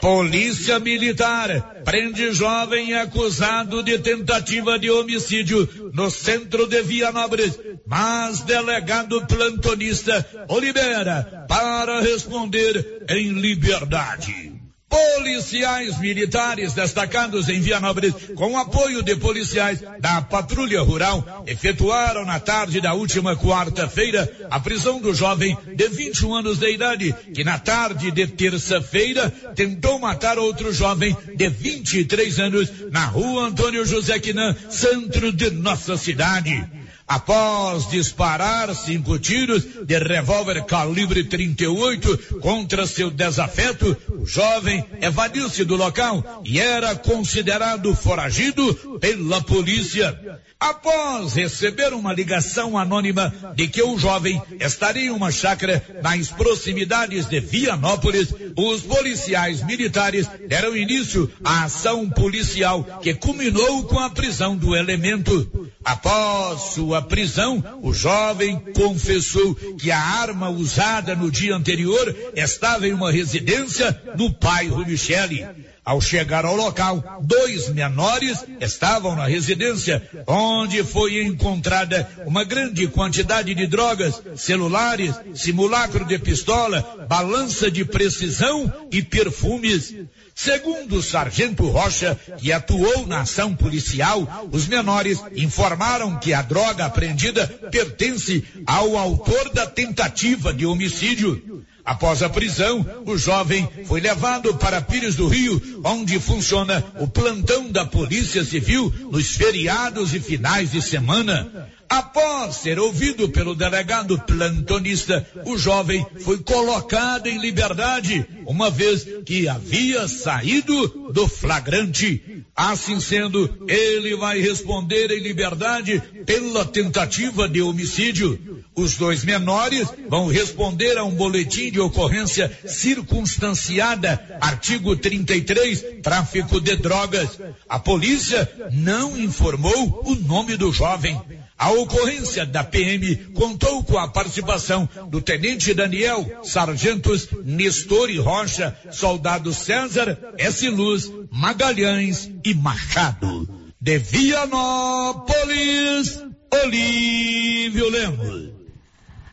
Polícia Militar prende jovem acusado de tentativa de homicídio no centro de Vianópolis, mas delegado plantonista o libera para responder em liberdade. Policiais militares destacados em Vianópolis, com apoio de policiais da Patrulha Rural, efetuaram na tarde da última quarta-feira a prisão do jovem de 21 anos de idade, que na tarde de terça-feira tentou matar outro jovem de 23 anos na rua Antônio José Quinan, centro de nossa cidade. Após disparar cinco tiros de revólver calibre 38 contra seu desafeto, o jovem evadiu-se do local e era considerado foragido pela polícia. Após receber uma ligação anônima de que o jovem estaria em uma chácara nas proximidades de Vianópolis, os policiais militares deram início à ação policial que culminou com a prisão do elemento. Após sua prisão, o jovem confessou que a arma usada no dia anterior estava em uma residência no bairro Michele. Ao chegar ao local, dois menores estavam na residência, onde foi encontrada uma grande quantidade de drogas, celulares, simulacro de pistola, balança de precisão e perfumes. Segundo o sargento Rocha, que atuou na ação policial, os menores informaram que a droga apreendida pertence ao autor da tentativa de homicídio. Após a prisão, o jovem foi levado para Pires do Rio, onde funciona o plantão da Polícia Civil nos feriados e finais de semana. Após ser ouvido pelo delegado plantonista, o jovem foi colocado em liberdade, uma vez que havia saído do flagrante. Assim sendo, ele vai responder em liberdade pela tentativa de homicídio. Os dois menores vão responder a um boletim de ocorrência circunstanciada, artigo 33, tráfico de drogas. A polícia não informou o nome do jovem. A ocorrência da PM contou com a participação do tenente Daniel, sargentos Nestor e Rocha, soldado César, S. Luz, Magalhães e Machado. De Vianópolis, Olívio Lemos.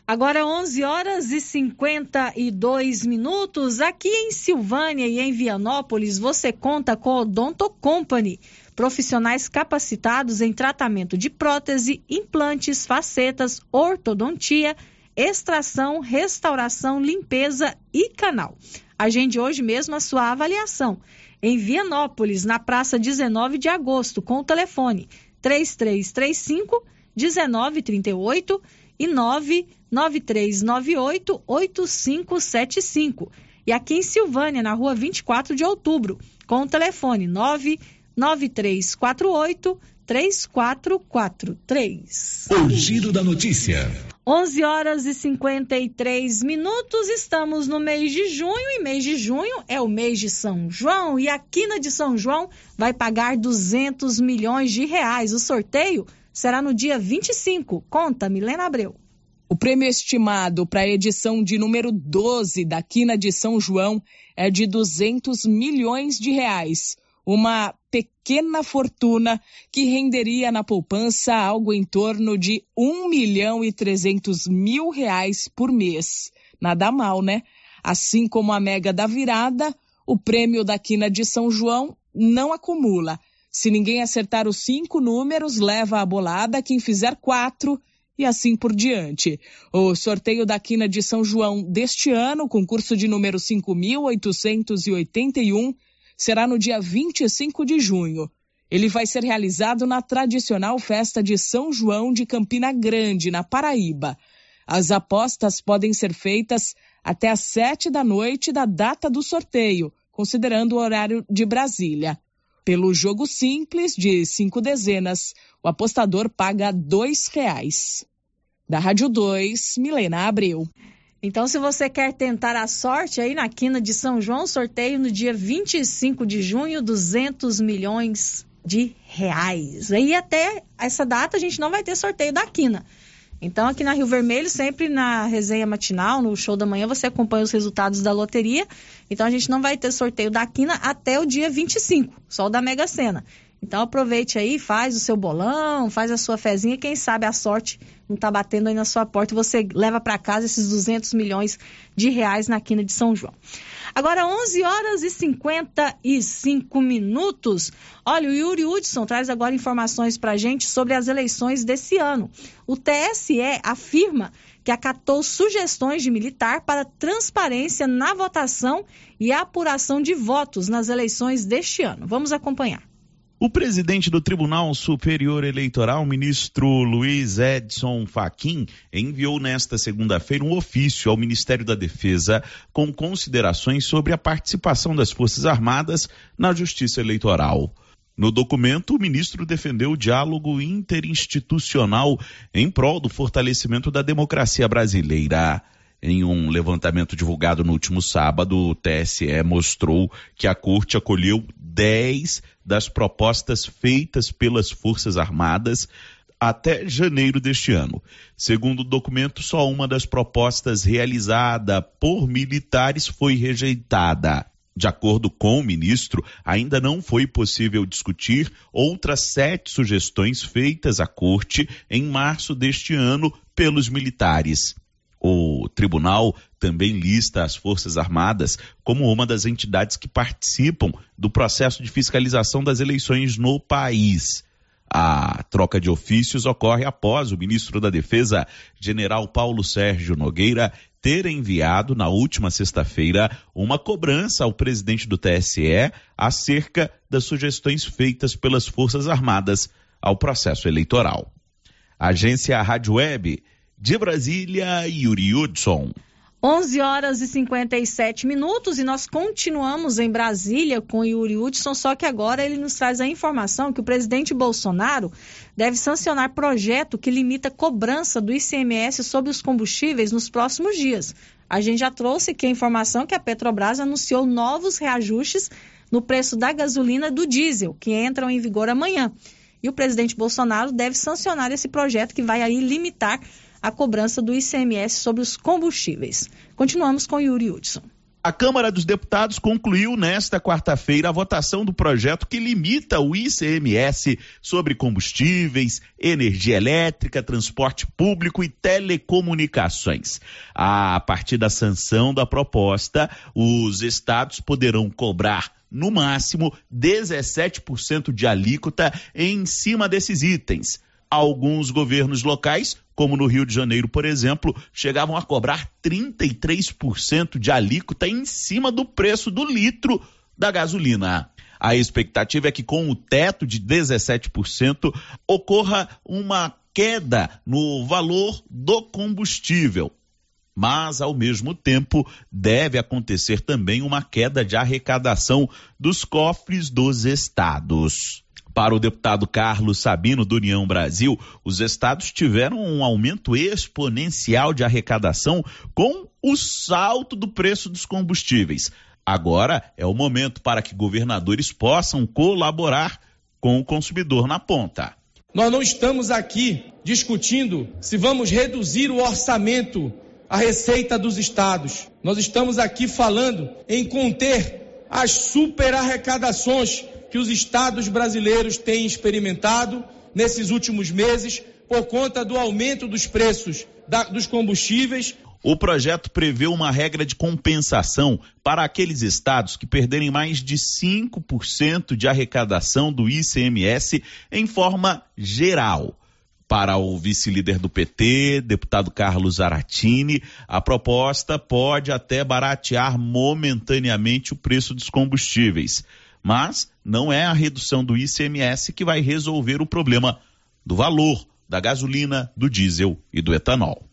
Agora 11 horas e 52 minutos. Aqui em Silvânia e em Vianópolis, você conta com a Odonto Company profissionais capacitados em tratamento de prótese, implantes, facetas, ortodontia, extração, restauração, limpeza e canal. Agende hoje mesmo a sua avaliação em Vianópolis, na praça 19 de agosto, com o telefone 3335 1938 e 99398 8575. E aqui em Silvânia, na rua 24 de outubro, com o telefone 99348 3443. O Giro da Notícia. 11 horas e 53 minutos, estamos no mês de junho e mês de junho é o mês de São João e a Quina de São João vai pagar 200 milhões de reais. O sorteio será no dia 25. Conta, Milena Abreu. O prêmio estimado para a edição de número 12 da Quina de São João é de 200 milhões de reais uma pequena fortuna que renderia na poupança algo em torno de 1 milhão e 300 mil reais por mês. Nada mal, né? Assim como a Mega da Virada, o prêmio da Quina de São João não acumula. Se ninguém acertar os cinco números, leva a bolada quem fizer quatro e assim por diante. O sorteio da Quina de São João deste ano, concurso de número 5.881, será no dia 25 de junho. Ele vai ser realizado na tradicional festa de São João de Campina Grande, na Paraíba. As apostas podem ser feitas até às sete da noite da data do sorteio, considerando o horário de Brasília. Pelo jogo simples de cinco dezenas, o apostador paga dois reais. Da Rádio 2, Milena Abreu. Então, se você quer tentar a sorte aí na quina de São João, sorteio no dia 25 de junho, 200 milhões de reais. E até essa data a gente não vai ter sorteio da quina. Então, aqui na Rio Vermelho, sempre na resenha matinal, no show da manhã, você acompanha os resultados da loteria. Então, a gente não vai ter sorteio da quina até o dia 25, só o da Mega Sena. Então aproveite aí, faz o seu bolão, faz a sua fezinha, quem sabe a sorte não está batendo aí na sua porta e você leva para casa esses 200 milhões de reais na quina de São João. Agora 11 horas e 55 minutos. Olha, o Yuri Hudson traz agora informações para gente sobre as eleições desse ano. O TSE afirma que acatou sugestões de militar para transparência na votação e apuração de votos nas eleições deste ano. Vamos acompanhar. O presidente do Tribunal Superior Eleitoral, ministro Luiz Edson Fachin, enviou nesta segunda-feira um ofício ao Ministério da Defesa com considerações sobre a participação das Forças Armadas na Justiça Eleitoral. No documento, o ministro defendeu o diálogo interinstitucional em prol do fortalecimento da democracia brasileira. Em um levantamento divulgado no último sábado, o TSE mostrou que a corte acolheu 10 das propostas feitas pelas Forças Armadas até janeiro deste ano. Segundo o documento, só uma das propostas realizada por militares foi rejeitada. De acordo com o ministro, ainda não foi possível discutir outras sete sugestões feitas à corte em março deste ano pelos militares. O tribunal também lista as Forças Armadas como uma das entidades que participam do processo de fiscalização das eleições no país. A troca de ofícios ocorre após o ministro da Defesa, general Paulo Sérgio Nogueira, ter enviado na última sexta-feira uma cobrança ao presidente do TSE acerca das sugestões feitas pelas Forças Armadas ao processo eleitoral. Agência Rádio Web de Brasília, Yuri Hudson. 11 horas e 57 minutos e nós continuamos em Brasília com Yuri Hudson, só que agora ele nos traz a informação que o presidente Bolsonaro deve sancionar projeto que limita a cobrança do ICMS sobre os combustíveis nos próximos dias. A gente já trouxe aqui a informação que a Petrobras anunciou novos reajustes no preço da gasolina e do diesel, que entram em vigor amanhã. E o presidente Bolsonaro deve sancionar esse projeto que vai aí limitar a cobrança do ICMS sobre os combustíveis. Continuamos com Yuri Hudson. A Câmara dos Deputados concluiu nesta quarta-feira a votação do projeto que limita o ICMS sobre combustíveis, energia elétrica, transporte público e telecomunicações. A partir da sanção da proposta, os estados poderão cobrar no máximo 17% de alíquota em cima desses itens. Alguns governos locais, como no Rio de Janeiro, por exemplo, chegavam a cobrar 33% de alíquota em cima do preço do litro da gasolina. A expectativa é que com o teto de 17% ocorra uma queda no valor do combustível. Mas, ao mesmo tempo, deve acontecer também uma queda de arrecadação dos cofres dos estados. Para o deputado Carlos Sabino, do União Brasil, os estados tiveram um aumento exponencial de arrecadação com o salto do preço dos combustíveis. Agora é o momento para que governadores possam colaborar com o consumidor na ponta. Nós não estamos aqui discutindo se vamos reduzir o orçamento, a receita dos estados. Nós estamos aqui falando em conter as superarrecadações que os estados brasileiros têm experimentado nesses últimos meses por conta do aumento dos preços da, dos combustíveis. O projeto prevê uma regra de compensação para aqueles estados que perderem mais de 5% de arrecadação do ICMS em forma geral. Para o vice-líder do PT, deputado Carlos Aratini, a proposta pode até baratear momentaneamente o preço dos combustíveis. Mas não é a redução do ICMS que vai resolver o problema do valor da gasolina, do diesel e do etanol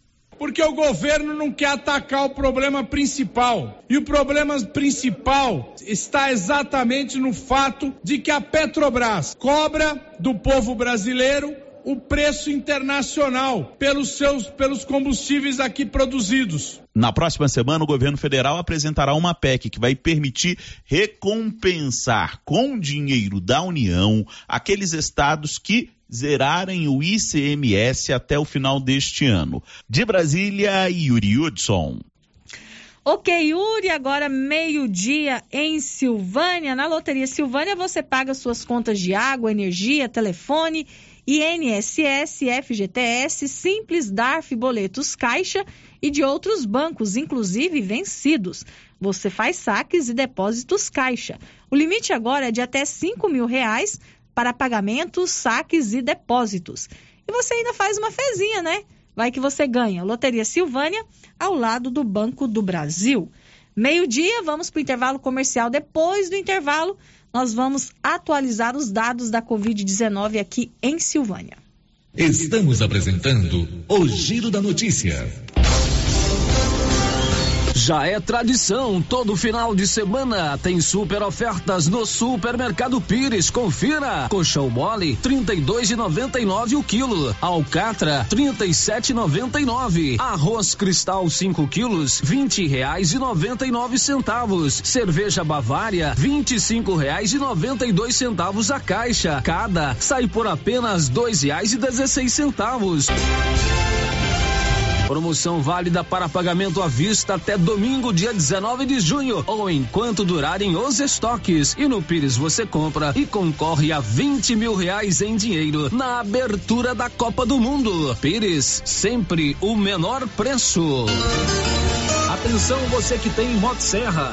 porque o governo não quer atacar o problema principal. E o problema principal está exatamente no fato de que a Petrobras cobra do povo brasileiro o preço internacional pelos seus pelos combustíveis aqui produzidos. Na próxima semana, o governo federal apresentará uma PEC que vai permitir recompensar com dinheiro da União aqueles estados que zerarem o ICMS até o final deste ano. De Brasília, Yuri Hudson. Ok, Yuri, agora meio-dia em Silvânia. Na Loteria Silvânia você paga suas contas de água, energia, telefone INSS, FGTS, Simples, DARF, boletos Caixa e de outros bancos, inclusive vencidos. Você faz saques e depósitos Caixa. O limite agora é de até 5 mil reais para pagamentos, saques e depósitos. E você ainda faz uma fezinha, né? Vai que você ganha. Loteria Silvânia, ao lado do Banco do Brasil. Meio-dia, vamos para o intervalo comercial. Depois do intervalo, nós vamos atualizar os dados da Covid-19 aqui em Silvânia. Estamos apresentando o Giro da Notícia. Já é tradição, todo final de semana tem super ofertas no Supermercado Pires. Confira: colchão mole 32,99 o quilo, alcatra 37,99, arroz cristal 5 quilos 20 reais e 99 centavos, cerveja Bavária 25 reais e 92 centavos a caixa. Cada sai por apenas dois reais e 16 centavos. Promoção válida para pagamento à vista até domingo, dia 19 de junho, ou enquanto durarem os estoques. E no Pires você compra e concorre a 20 mil reais em dinheiro na abertura da Copa do Mundo. Pires, sempre o menor preço. Atenção você que tem Motosserra.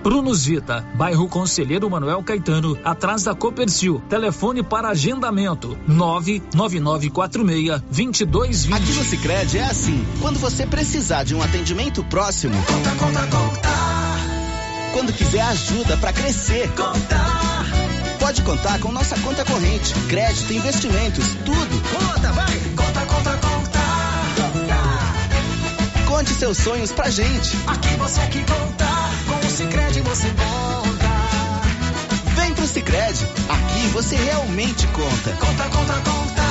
Prunus Vita, bairro Conselheiro Manuel Caetano, atrás da Copercil. Telefone para agendamento: 99946-2220. Aqui no Cicred é assim: quando você precisar de um atendimento próximo, conta, conta, conta. Quando quiser ajuda para crescer, conta. Pode contar com nossa conta corrente, crédito, investimentos, tudo. Conta, vai! Conta, conta, conta. Conte seus sonhos pra gente. Aqui você que conta. Cicred você conta. Vem pro Cicred. Aqui você realmente conta. Conta, conta, conta.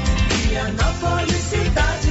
Vianópolis, cidade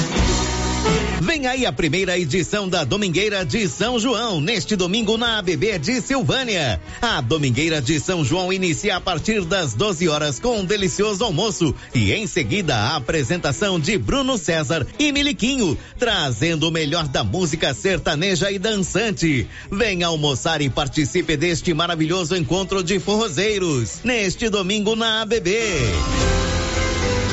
Vem aí a primeira edição da Domingueira de São João, neste domingo na ABB de Silvânia. A Domingueira de São João inicia a partir das 12 horas com um delicioso almoço e em seguida a apresentação de Bruno César e Miliquinho, trazendo o melhor da música sertaneja e dançante. Venha almoçar e participe deste maravilhoso encontro de forrozeiros, neste domingo na ABB.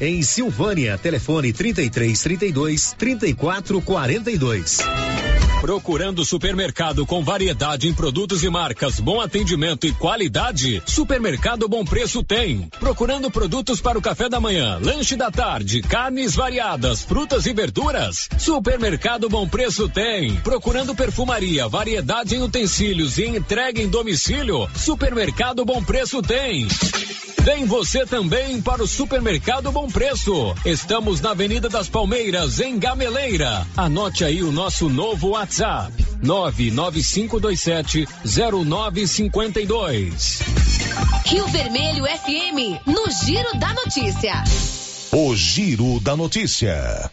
Em Silvânia. Telefone 33 32 34 42. Procurando supermercado com variedade em produtos e marcas, bom atendimento e qualidade? Supermercado Bom Preço tem. Procurando produtos para o café da manhã, lanche da tarde, carnes variadas, frutas e verduras? Supermercado Bom Preço tem. Procurando perfumaria, variedade em utensílios e entrega em domicílio? Supermercado Bom Preço tem. Vem você também para o Supermercado Bom Preço. Estamos na Avenida das Palmeiras, em Gameleira. Anote aí o nosso novo WhatsApp: 99527 0952. Rio Vermelho FM, no Giro da Notícia. O Giro da Notícia.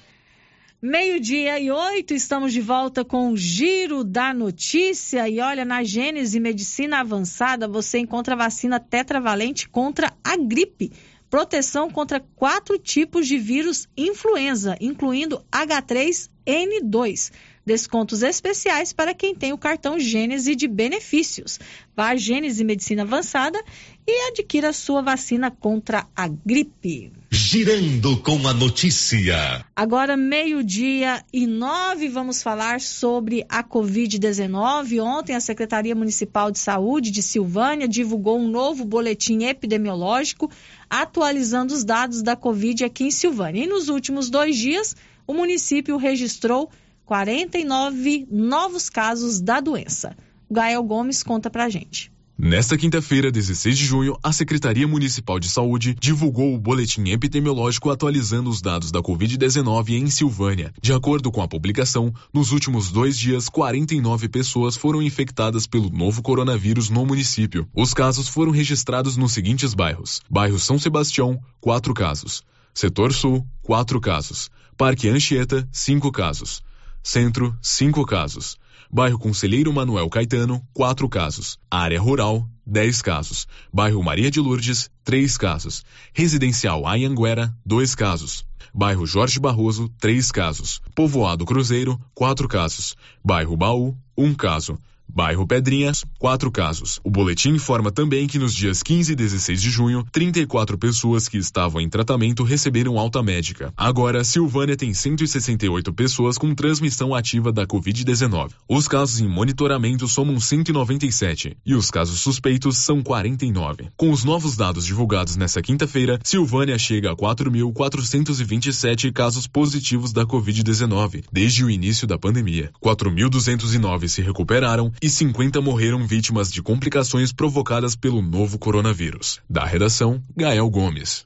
Meio-dia e oito, estamos de volta com o Giro da Notícia. E olha, na Gênese Medicina Avançada, você encontra a vacina tetravalente contra a gripe. Proteção contra quatro tipos de vírus influenza, incluindo H3N2. Descontos especiais para quem tem o cartão Gênese de benefícios. Vá à Gênese Medicina Avançada e adquira sua vacina contra a gripe. Girando com a notícia. Agora, meio-dia e nove, vamos falar sobre a Covid-19. Ontem, a Secretaria Municipal de Saúde de Silvânia divulgou um novo boletim epidemiológico atualizando os dados da Covid aqui em Silvânia. E nos últimos dois dias, o município registrou 49 novos casos da doença. Gael Gomes conta pra gente. Nesta quinta-feira, 16 de junho, a Secretaria Municipal de Saúde divulgou o boletim epidemiológico atualizando os dados da Covid-19 em Silvânia. De acordo com a publicação, nos últimos dois dias, 49 pessoas foram infectadas pelo novo coronavírus no município. Os casos foram registrados nos seguintes bairros: Bairro São Sebastião, quatro casos. Setor Sul, quatro casos. Parque Anchieta, cinco casos. Centro, cinco casos. Bairro Conselheiro Manuel Caetano, quatro casos. Área Rural, dez casos. Bairro Maria de Lourdes, três casos. Residencial Anhanguera, dois casos. Bairro Jorge Barroso, três casos. Povoado Cruzeiro, quatro casos. Bairro Baú, um caso. Bairro Pedrinhas, quatro casos. O boletim informa também que nos dias 15 e 16 de junho, 34 pessoas que estavam em tratamento receberam alta médica. Agora, Silvânia tem 168 pessoas com transmissão ativa da Covid-19. Os casos em monitoramento somam 197 e os casos suspeitos são 49. Com os novos dados divulgados nesta quinta-feira, Silvânia chega a 4.427 casos positivos da Covid-19 desde o início da pandemia. 4.209 se recuperaram e 50 morreram vítimas de complicações provocadas pelo novo coronavírus. Da redação, Gael Gomes.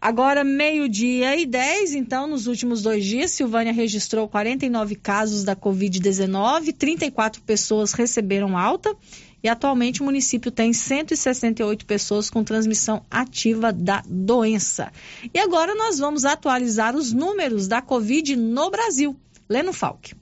Agora, meio-dia e 10, então, nos últimos dois dias, Silvânia registrou 49 casos da Covid-19, 34 pessoas receberam alta e atualmente o município tem 168 pessoas com transmissão ativa da doença. E agora nós vamos atualizar os números da Covid no Brasil. Leno Falck.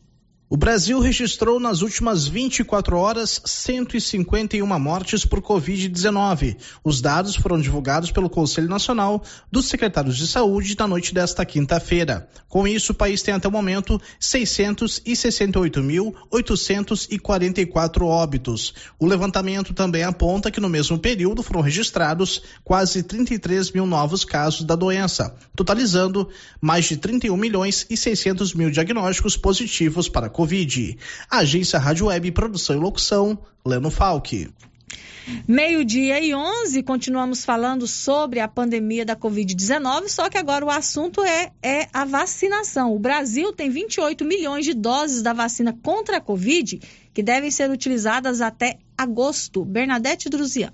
O Brasil registrou nas últimas 24 horas 151 mortes por Covid-19. Os dados foram divulgados pelo Conselho Nacional dos Secretários de Saúde na noite desta quinta-feira. Com isso, o país tem até o momento 668.844 óbitos. O levantamento também aponta que no mesmo período foram registrados quase 33 mil novos casos da doença, totalizando mais de 31 milhões e 600 mil diagnósticos positivos para Covid. Agência Rádio Web, produção e locução, Leno Falck. Meio-dia e 11, continuamos falando sobre a pandemia da Covid-19, só que agora o assunto é, é a vacinação. O Brasil tem 28 milhões de doses da vacina contra a Covid que devem ser utilizadas até agosto. Bernadette Druzian.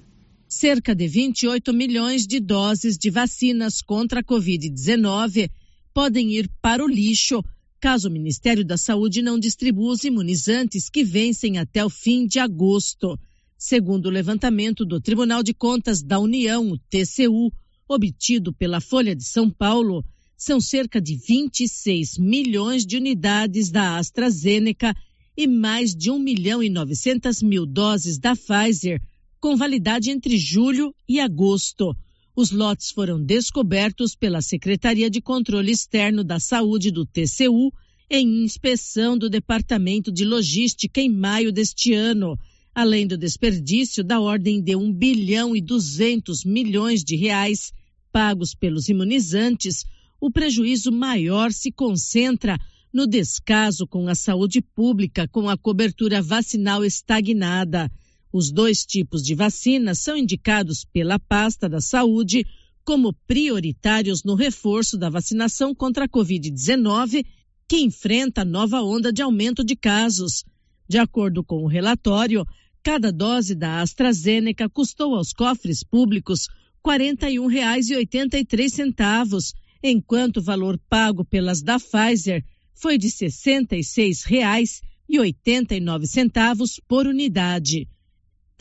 Cerca de 28 milhões de doses de vacinas contra a Covid-19 podem ir para o lixo caso o Ministério da Saúde não distribua os imunizantes que vencem até o fim de agosto. Segundo o levantamento do Tribunal de Contas da União, o TCU, obtido pela Folha de São Paulo, são cerca de 26 milhões de unidades da AstraZeneca e mais de 1 milhão e 900 mil doses da Pfizer, com validade entre julho e agosto. Os lotes foram descobertos pela Secretaria de Controle Externo da Saúde do TCU em inspeção do Departamento de Logística em maio deste ano, além do desperdício da ordem de 1 bilhão e 200 milhões de reais pagos pelos imunizantes, o prejuízo maior se concentra no descaso com a saúde pública, com a cobertura vacinal estagnada. Os dois tipos de vacina são indicados pela pasta da saúde como prioritários no reforço da vacinação contra a Covid-19, que enfrenta nova onda de aumento de casos. De acordo com o relatório, cada dose da AstraZeneca custou aos cofres públicos R$ 41,83, enquanto o valor pago pelas da Pfizer foi de R$ 66,89 por unidade.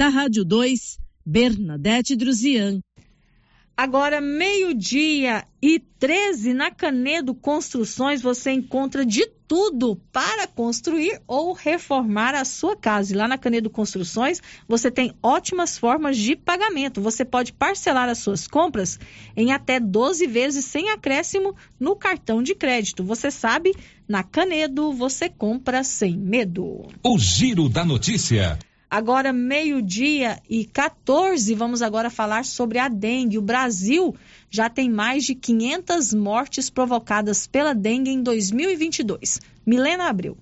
Da Rádio 2, Bernadette Druzian. Agora, meio-dia e 13, na Canedo Construções, você encontra de tudo para construir ou reformar a sua casa. E lá na Canedo Construções, você tem ótimas formas de pagamento. Você pode parcelar as suas compras em até 12 vezes sem acréscimo no cartão de crédito. Você sabe, na Canedo você compra sem medo. O Giro da Notícia. Agora, meio-dia e 14, vamos agora falar sobre a dengue. O Brasil já tem mais de 500 mortes provocadas pela dengue em 2022. Milena Abreu.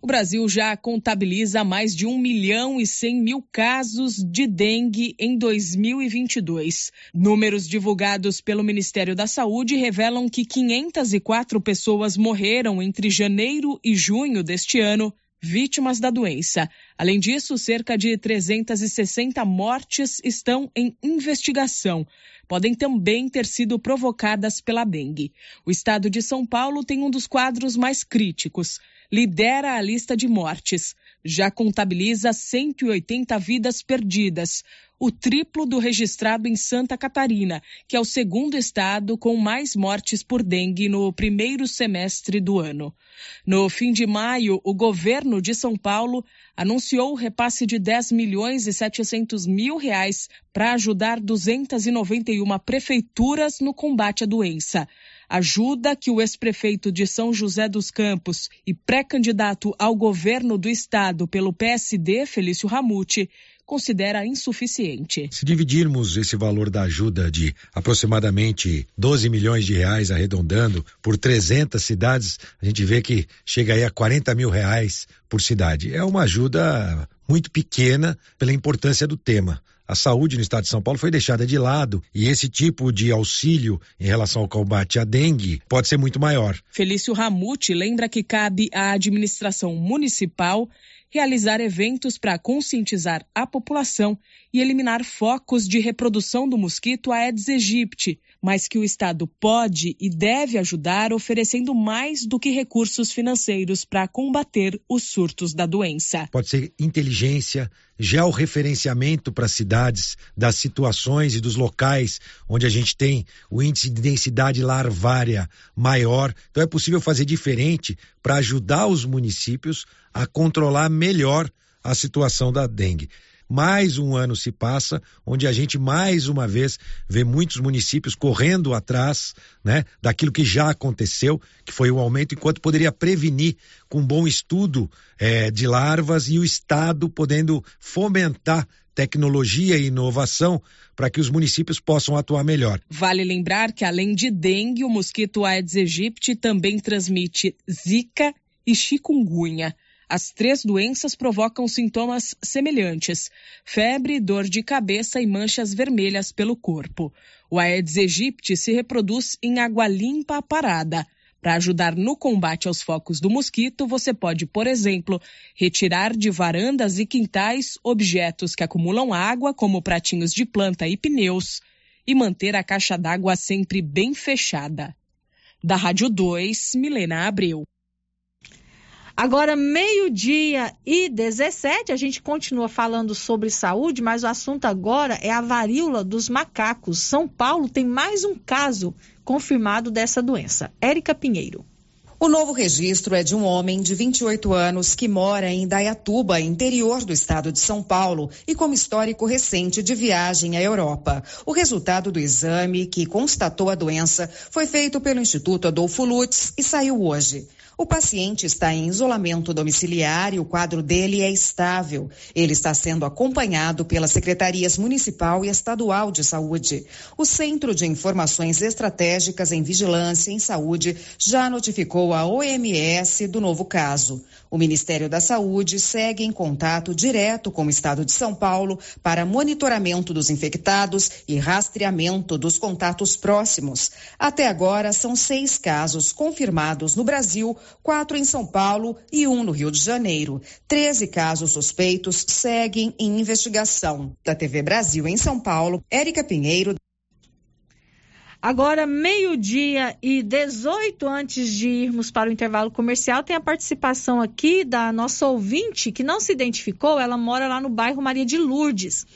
O Brasil já contabiliza mais de 1 milhão e 100 mil casos de dengue em 2022. Números divulgados pelo Ministério da Saúde revelam que 504 pessoas morreram entre janeiro e junho deste ano vítimas da doença. Além disso, cerca de 360 mortes estão em investigação. Podem também ter sido provocadas pela dengue. O estado de São Paulo tem um dos quadros mais críticos. Lidera a lista de mortes. Já contabiliza 180 vidas perdidas o triplo do registrado em Santa Catarina, que é o segundo estado com mais mortes por dengue no primeiro semestre do ano. No fim de maio, o governo de São Paulo anunciou o repasse de 10 milhões e 700 mil reais para ajudar 291 prefeituras no combate à doença. Ajuda que o ex-prefeito de São José dos Campos e pré-candidato ao governo do estado pelo PSD, Felício Ramute, considera insuficiente. Se dividirmos esse valor da ajuda de aproximadamente 12 milhões de reais, arredondando, por 300 cidades, a gente vê que chega aí a 40 mil reais por cidade. É uma ajuda muito pequena pela importância do tema. A saúde no estado de São Paulo foi deixada de lado e esse tipo de auxílio em relação ao combate à dengue pode ser muito maior. Felício Ramute lembra que cabe à administração municipal realizar eventos para conscientizar a população e eliminar focos de reprodução do mosquito Aedes aegypti, mas que o Estado pode e deve ajudar oferecendo mais do que recursos financeiros para combater os surtos da doença. Pode ser inteligência, georreferenciamento para cidades das situações e dos locais onde a gente tem o índice de densidade larvária maior. Então é possível fazer diferente para ajudar os municípios a controlar melhor a situação da dengue. Mais um ano se passa, onde a gente mais uma vez vê muitos municípios correndo atrás, né, daquilo que já aconteceu, que foi o aumento, enquanto poderia prevenir com bom estudo é, de larvas e o Estado podendo fomentar tecnologia e inovação para que os municípios possam atuar melhor. Vale lembrar que além de dengue, o mosquito Aedes aegypti também transmite zika e chikungunya. As três doenças provocam sintomas semelhantes: febre, dor de cabeça e manchas vermelhas pelo corpo. O Aedes aegypti se reproduz em água limpa parada. Para ajudar no combate aos focos do mosquito, você pode, por exemplo, retirar de varandas e quintais objetos que acumulam água, como pratinhos de planta e pneus, e manter a caixa d'água sempre bem fechada. Da Rádio 2, Milena Abreu. Agora, meio-dia e 17, a gente continua falando sobre saúde, mas o assunto agora é a varíola dos macacos. São Paulo tem mais um caso confirmado dessa doença. Érica Pinheiro. O novo registro é de um homem de 28 anos que mora em Dayatuba, interior do estado de São Paulo, e com histórico recente de viagem à Europa. O resultado do exame que constatou a doença foi feito pelo Instituto Adolfo Lutz e saiu hoje. O paciente está em isolamento domiciliar e o quadro dele é estável. Ele está sendo acompanhado pelas secretarias municipal e estadual de saúde. O Centro de Informações Estratégicas em Vigilância em Saúde já notificou a OMS do novo caso. O Ministério da Saúde segue em contato direto com o Estado de São Paulo para monitoramento dos infectados e rastreamento dos contatos próximos. Até agora, são seis casos confirmados no Brasil, quatro em São Paulo e um no Rio de Janeiro. Treze casos suspeitos seguem em investigação. Da TV Brasil em São Paulo, Érica Pinheiro. Agora, meio-dia e 18, antes de irmos para o intervalo comercial, tem a participação aqui da nossa ouvinte, que não se identificou, ela mora lá no bairro Maria de Lourdes,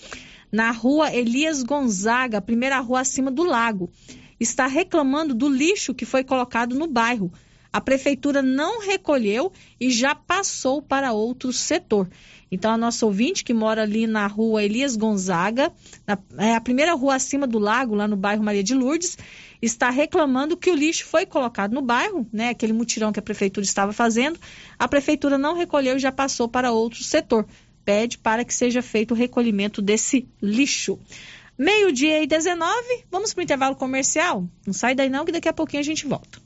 na rua Elias Gonzaga, primeira rua acima do lago. Está reclamando do lixo que foi colocado no bairro. A prefeitura não recolheu e já passou para outro setor. Então, a nossa ouvinte, que mora ali na rua Elias Gonzaga, na, é a primeira rua acima do lago, lá no bairro Maria de Lourdes, está reclamando que o lixo foi colocado no bairro, né? Aquele mutirão que a prefeitura estava fazendo. A prefeitura não recolheu e já passou para outro setor. Pede para que seja feito o recolhimento desse lixo. Meio-dia e 19, vamos para o intervalo comercial? Não sai daí não, que daqui a pouquinho a gente volta.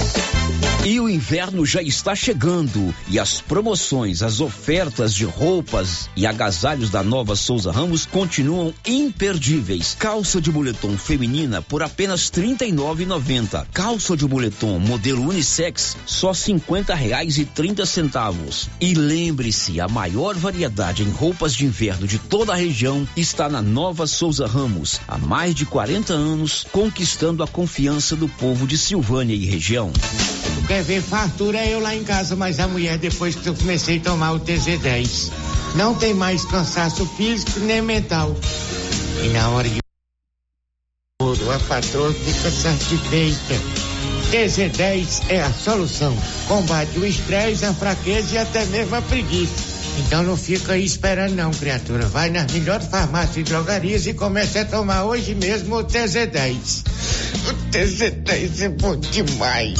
E o inverno já está chegando e as promoções, as ofertas de roupas e agasalhos da Nova Souza Ramos continuam imperdíveis. Calça de moletom feminina por apenas R$ 39,90. Calça de moletom modelo unissex só 50 reais e 30 centavos. E lembre-se, a maior variedade em roupas de inverno de toda a região está na Nova Souza Ramos. Há mais de 40 anos, conquistando a confiança do povo de Silvânia e região. Quer ver fartura é eu lá em casa, mas a mulher depois que eu comecei a tomar o TZ10. Não tem mais cansaço físico nem mental. E na hora de a patroa fica satisfeita. TZ10 é a solução. Combate o estresse, a fraqueza e até mesmo a preguiça. Então não fica aí esperando não, criatura. Vai nas melhores farmácias e drogarias e comece a tomar hoje mesmo o TZ10. O TZ10 é bom demais.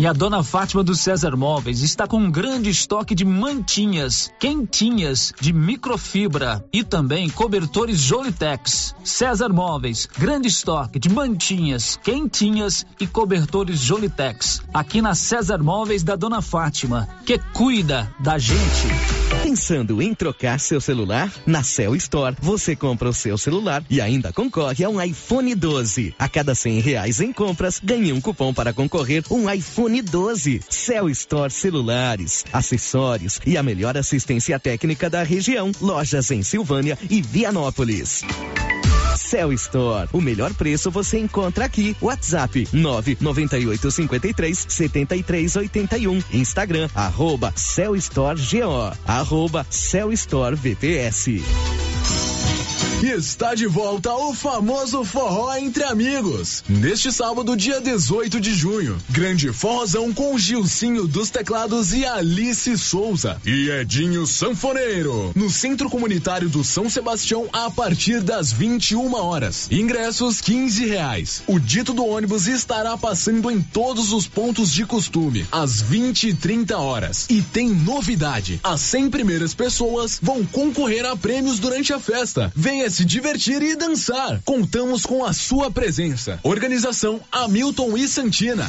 E a dona Fátima do César Móveis está com um grande estoque de mantinhas, quentinhas, de microfibra e também cobertores Jolitex. César Móveis, grande estoque de mantinhas, quentinhas e cobertores Jolitex. Aqui na César Móveis da dona Fátima, que cuida da gente. Pensando em trocar seu celular? Na Cell Store, você compra o seu celular e ainda concorre a um iPhone 12. A cada cem reais em compras, ganhe um cupom para concorrer um iPhone 12. Cell Store Celulares, acessórios e a melhor assistência técnica da região. Lojas em Silvânia e Vianópolis. Cell Store, o melhor preço você encontra aqui. WhatsApp 998 53 73 81. Instagram arroba Cell Store GO, arroba Cell Store VPS. Está de volta o famoso forró entre amigos. Neste sábado, dia 18 de junho, grande forrozão com Gilcinho dos Teclados e Alice Souza e Edinho Sanfoneiro, no Centro Comunitário do São Sebastião a partir das 21 horas. Ingressos 15 reais. O dito do ônibus estará passando em todos os pontos de costume às 20 e 30 horas. E tem novidade: as 100 primeiras pessoas vão concorrer a prêmios durante a festa. Venha se divertir e dançar. Contamos com a sua presença. Organização Hamilton e Santina.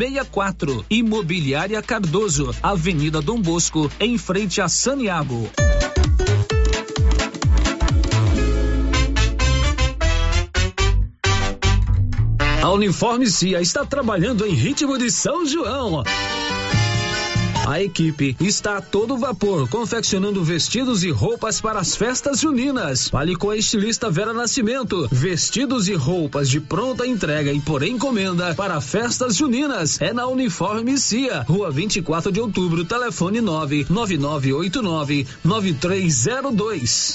64. Imobiliária Cardoso, Avenida Dom Bosco, em frente a Saniago. A Uniforme Cia está trabalhando em ritmo de São João. A equipe está a todo vapor, confeccionando vestidos e roupas para as festas juninas. Fale com a estilista Vera Nascimento. Vestidos e roupas de pronta entrega e por encomenda para festas juninas. É na Uniforme Cia, Rua 24 de Outubro, telefone 99989 9302.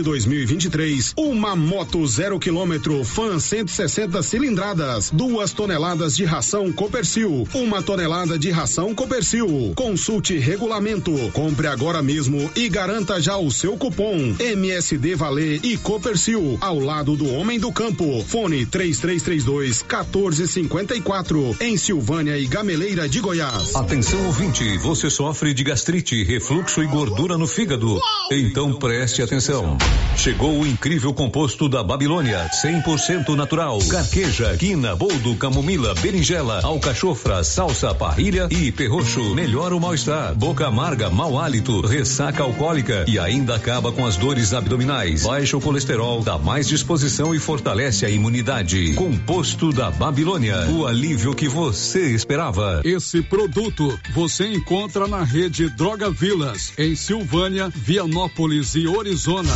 de 2023, uma moto zero quilômetro Fan 160 cilindradas, duas toneladas de ração Copercil, uma tonelada de ração Copercil. Consulte regulamento, compre agora mesmo e garanta já o seu cupom MSD Valer e Copercil ao lado do homem do campo. Fone 3332 1454 em Silvânia e Gameleira de Goiás. Atenção ouvinte, você sofre de gastrite, refluxo e gordura no fígado? Então preste atenção. Chegou o incrível composto da Babilônia, 100% natural. Carqueja, quina, boldo, camomila, berinjela, alcachofra, salsa, parrilha e perroxo. Melhora o mal-estar, boca amarga, mau hálito, ressaca alcoólica e ainda acaba com as dores abdominais. Baixa o colesterol, dá mais disposição e fortalece a imunidade. Composto da Babilônia, o alívio que você esperava. Esse produto você encontra na rede Droga Vilas, em Silvânia, Vianópolis e Orizona.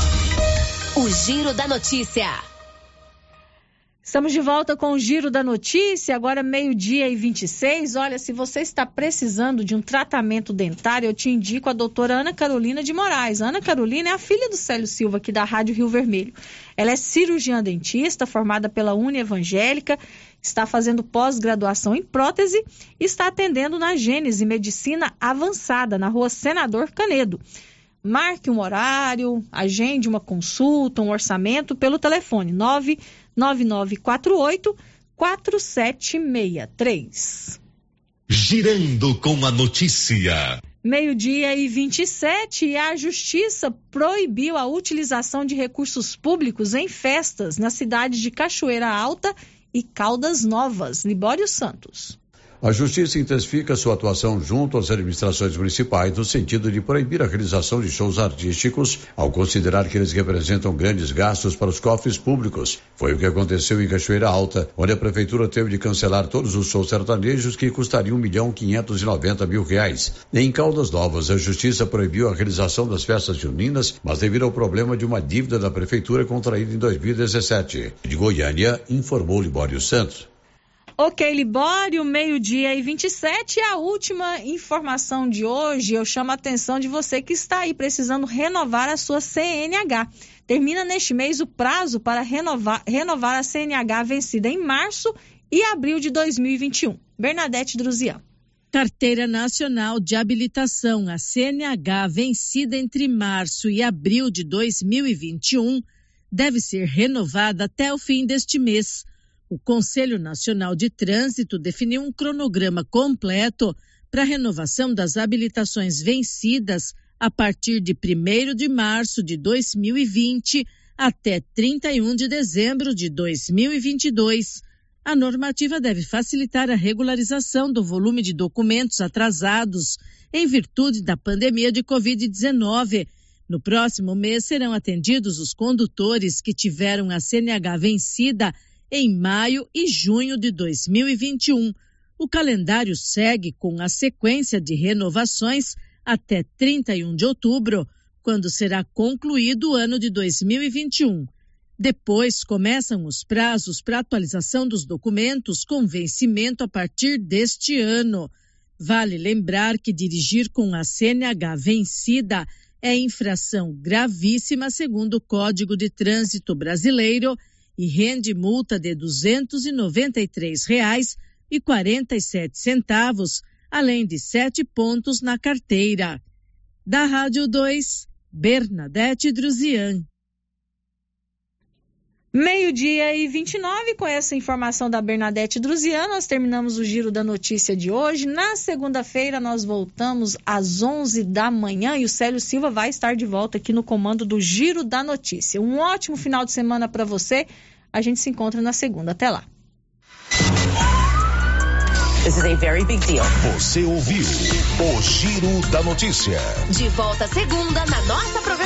O Giro da Notícia. Estamos de volta com o Giro da Notícia, agora meio-dia e 26. Olha, se você está precisando de um tratamento dentário, eu te indico a doutora Ana Carolina de Moraes. Ana Carolina é a filha do Célio Silva, aqui da Rádio Rio Vermelho. Ela é cirurgiã dentista, formada pela Uni Evangélica, está fazendo pós-graduação em prótese e está atendendo na Gênese Medicina Avançada, na rua Senador Canedo. Marque um horário, agende uma consulta, um orçamento pelo telefone 99948 4763. Girando com a notícia. Meio-dia e 27, e a Justiça proibiu a utilização de recursos públicos em festas na cidade de Cachoeira Alta e Caldas Novas. Libório Santos. A Justiça intensifica sua atuação junto às administrações municipais no sentido de proibir a realização de shows artísticos, ao considerar que eles representam grandes gastos para os cofres públicos. Foi o que aconteceu em Cachoeira Alta, onde a prefeitura teve de cancelar todos os shows sertanejos que custariam um milhão quinhentos e noventa mil reais. Em Caldas Novas, a Justiça proibiu a realização das festas juninas, mas devido ao problema de uma dívida da prefeitura contraída em 2017. De Goiânia, informou Libório Santos. Ok, Libório, meio-dia e 27. E a última informação de hoje, eu chamo a atenção de você que está aí precisando renovar a sua CNH. Termina neste mês o prazo para renovar, renovar a CNH vencida em março e abril de 2021. Bernadette Druzian. Carteira Nacional de Habilitação, a CNH, vencida entre março e abril de 2021, deve ser renovada até o fim deste mês o Conselho Nacional de Trânsito definiu um cronograma completo para a renovação das habilitações vencidas a partir de 1 de março de 2020 até 31 de dezembro de 2022. A normativa deve facilitar a regularização do volume de documentos atrasados em virtude da pandemia de Covid-19. No próximo mês serão atendidos os condutores que tiveram a CNH vencida em maio e junho de 2021. O calendário segue com a sequência de renovações até 31 de outubro, quando será concluído o ano de 2021. Depois começam os prazos para atualização dos documentos com vencimento a partir deste ano. Vale lembrar que dirigir com a CNH vencida é infração gravíssima segundo o Código de Trânsito Brasileiro e rende multa de R$ 293,47, além de sete pontos na carteira. Da Rádio 2, Bernadette Druzian. Meio-dia e 29, com essa informação da Bernadette Druzian, nós terminamos o giro da notícia de hoje. Na segunda-feira, nós voltamos às 11 da manhã e o Célio Silva vai estar de volta aqui no comando do Giro da Notícia. Um ótimo final de semana para você. A gente se encontra na segunda. Até lá. This is a very big deal. Você ouviu o Giro da Notícia. De volta segunda na nossa programação.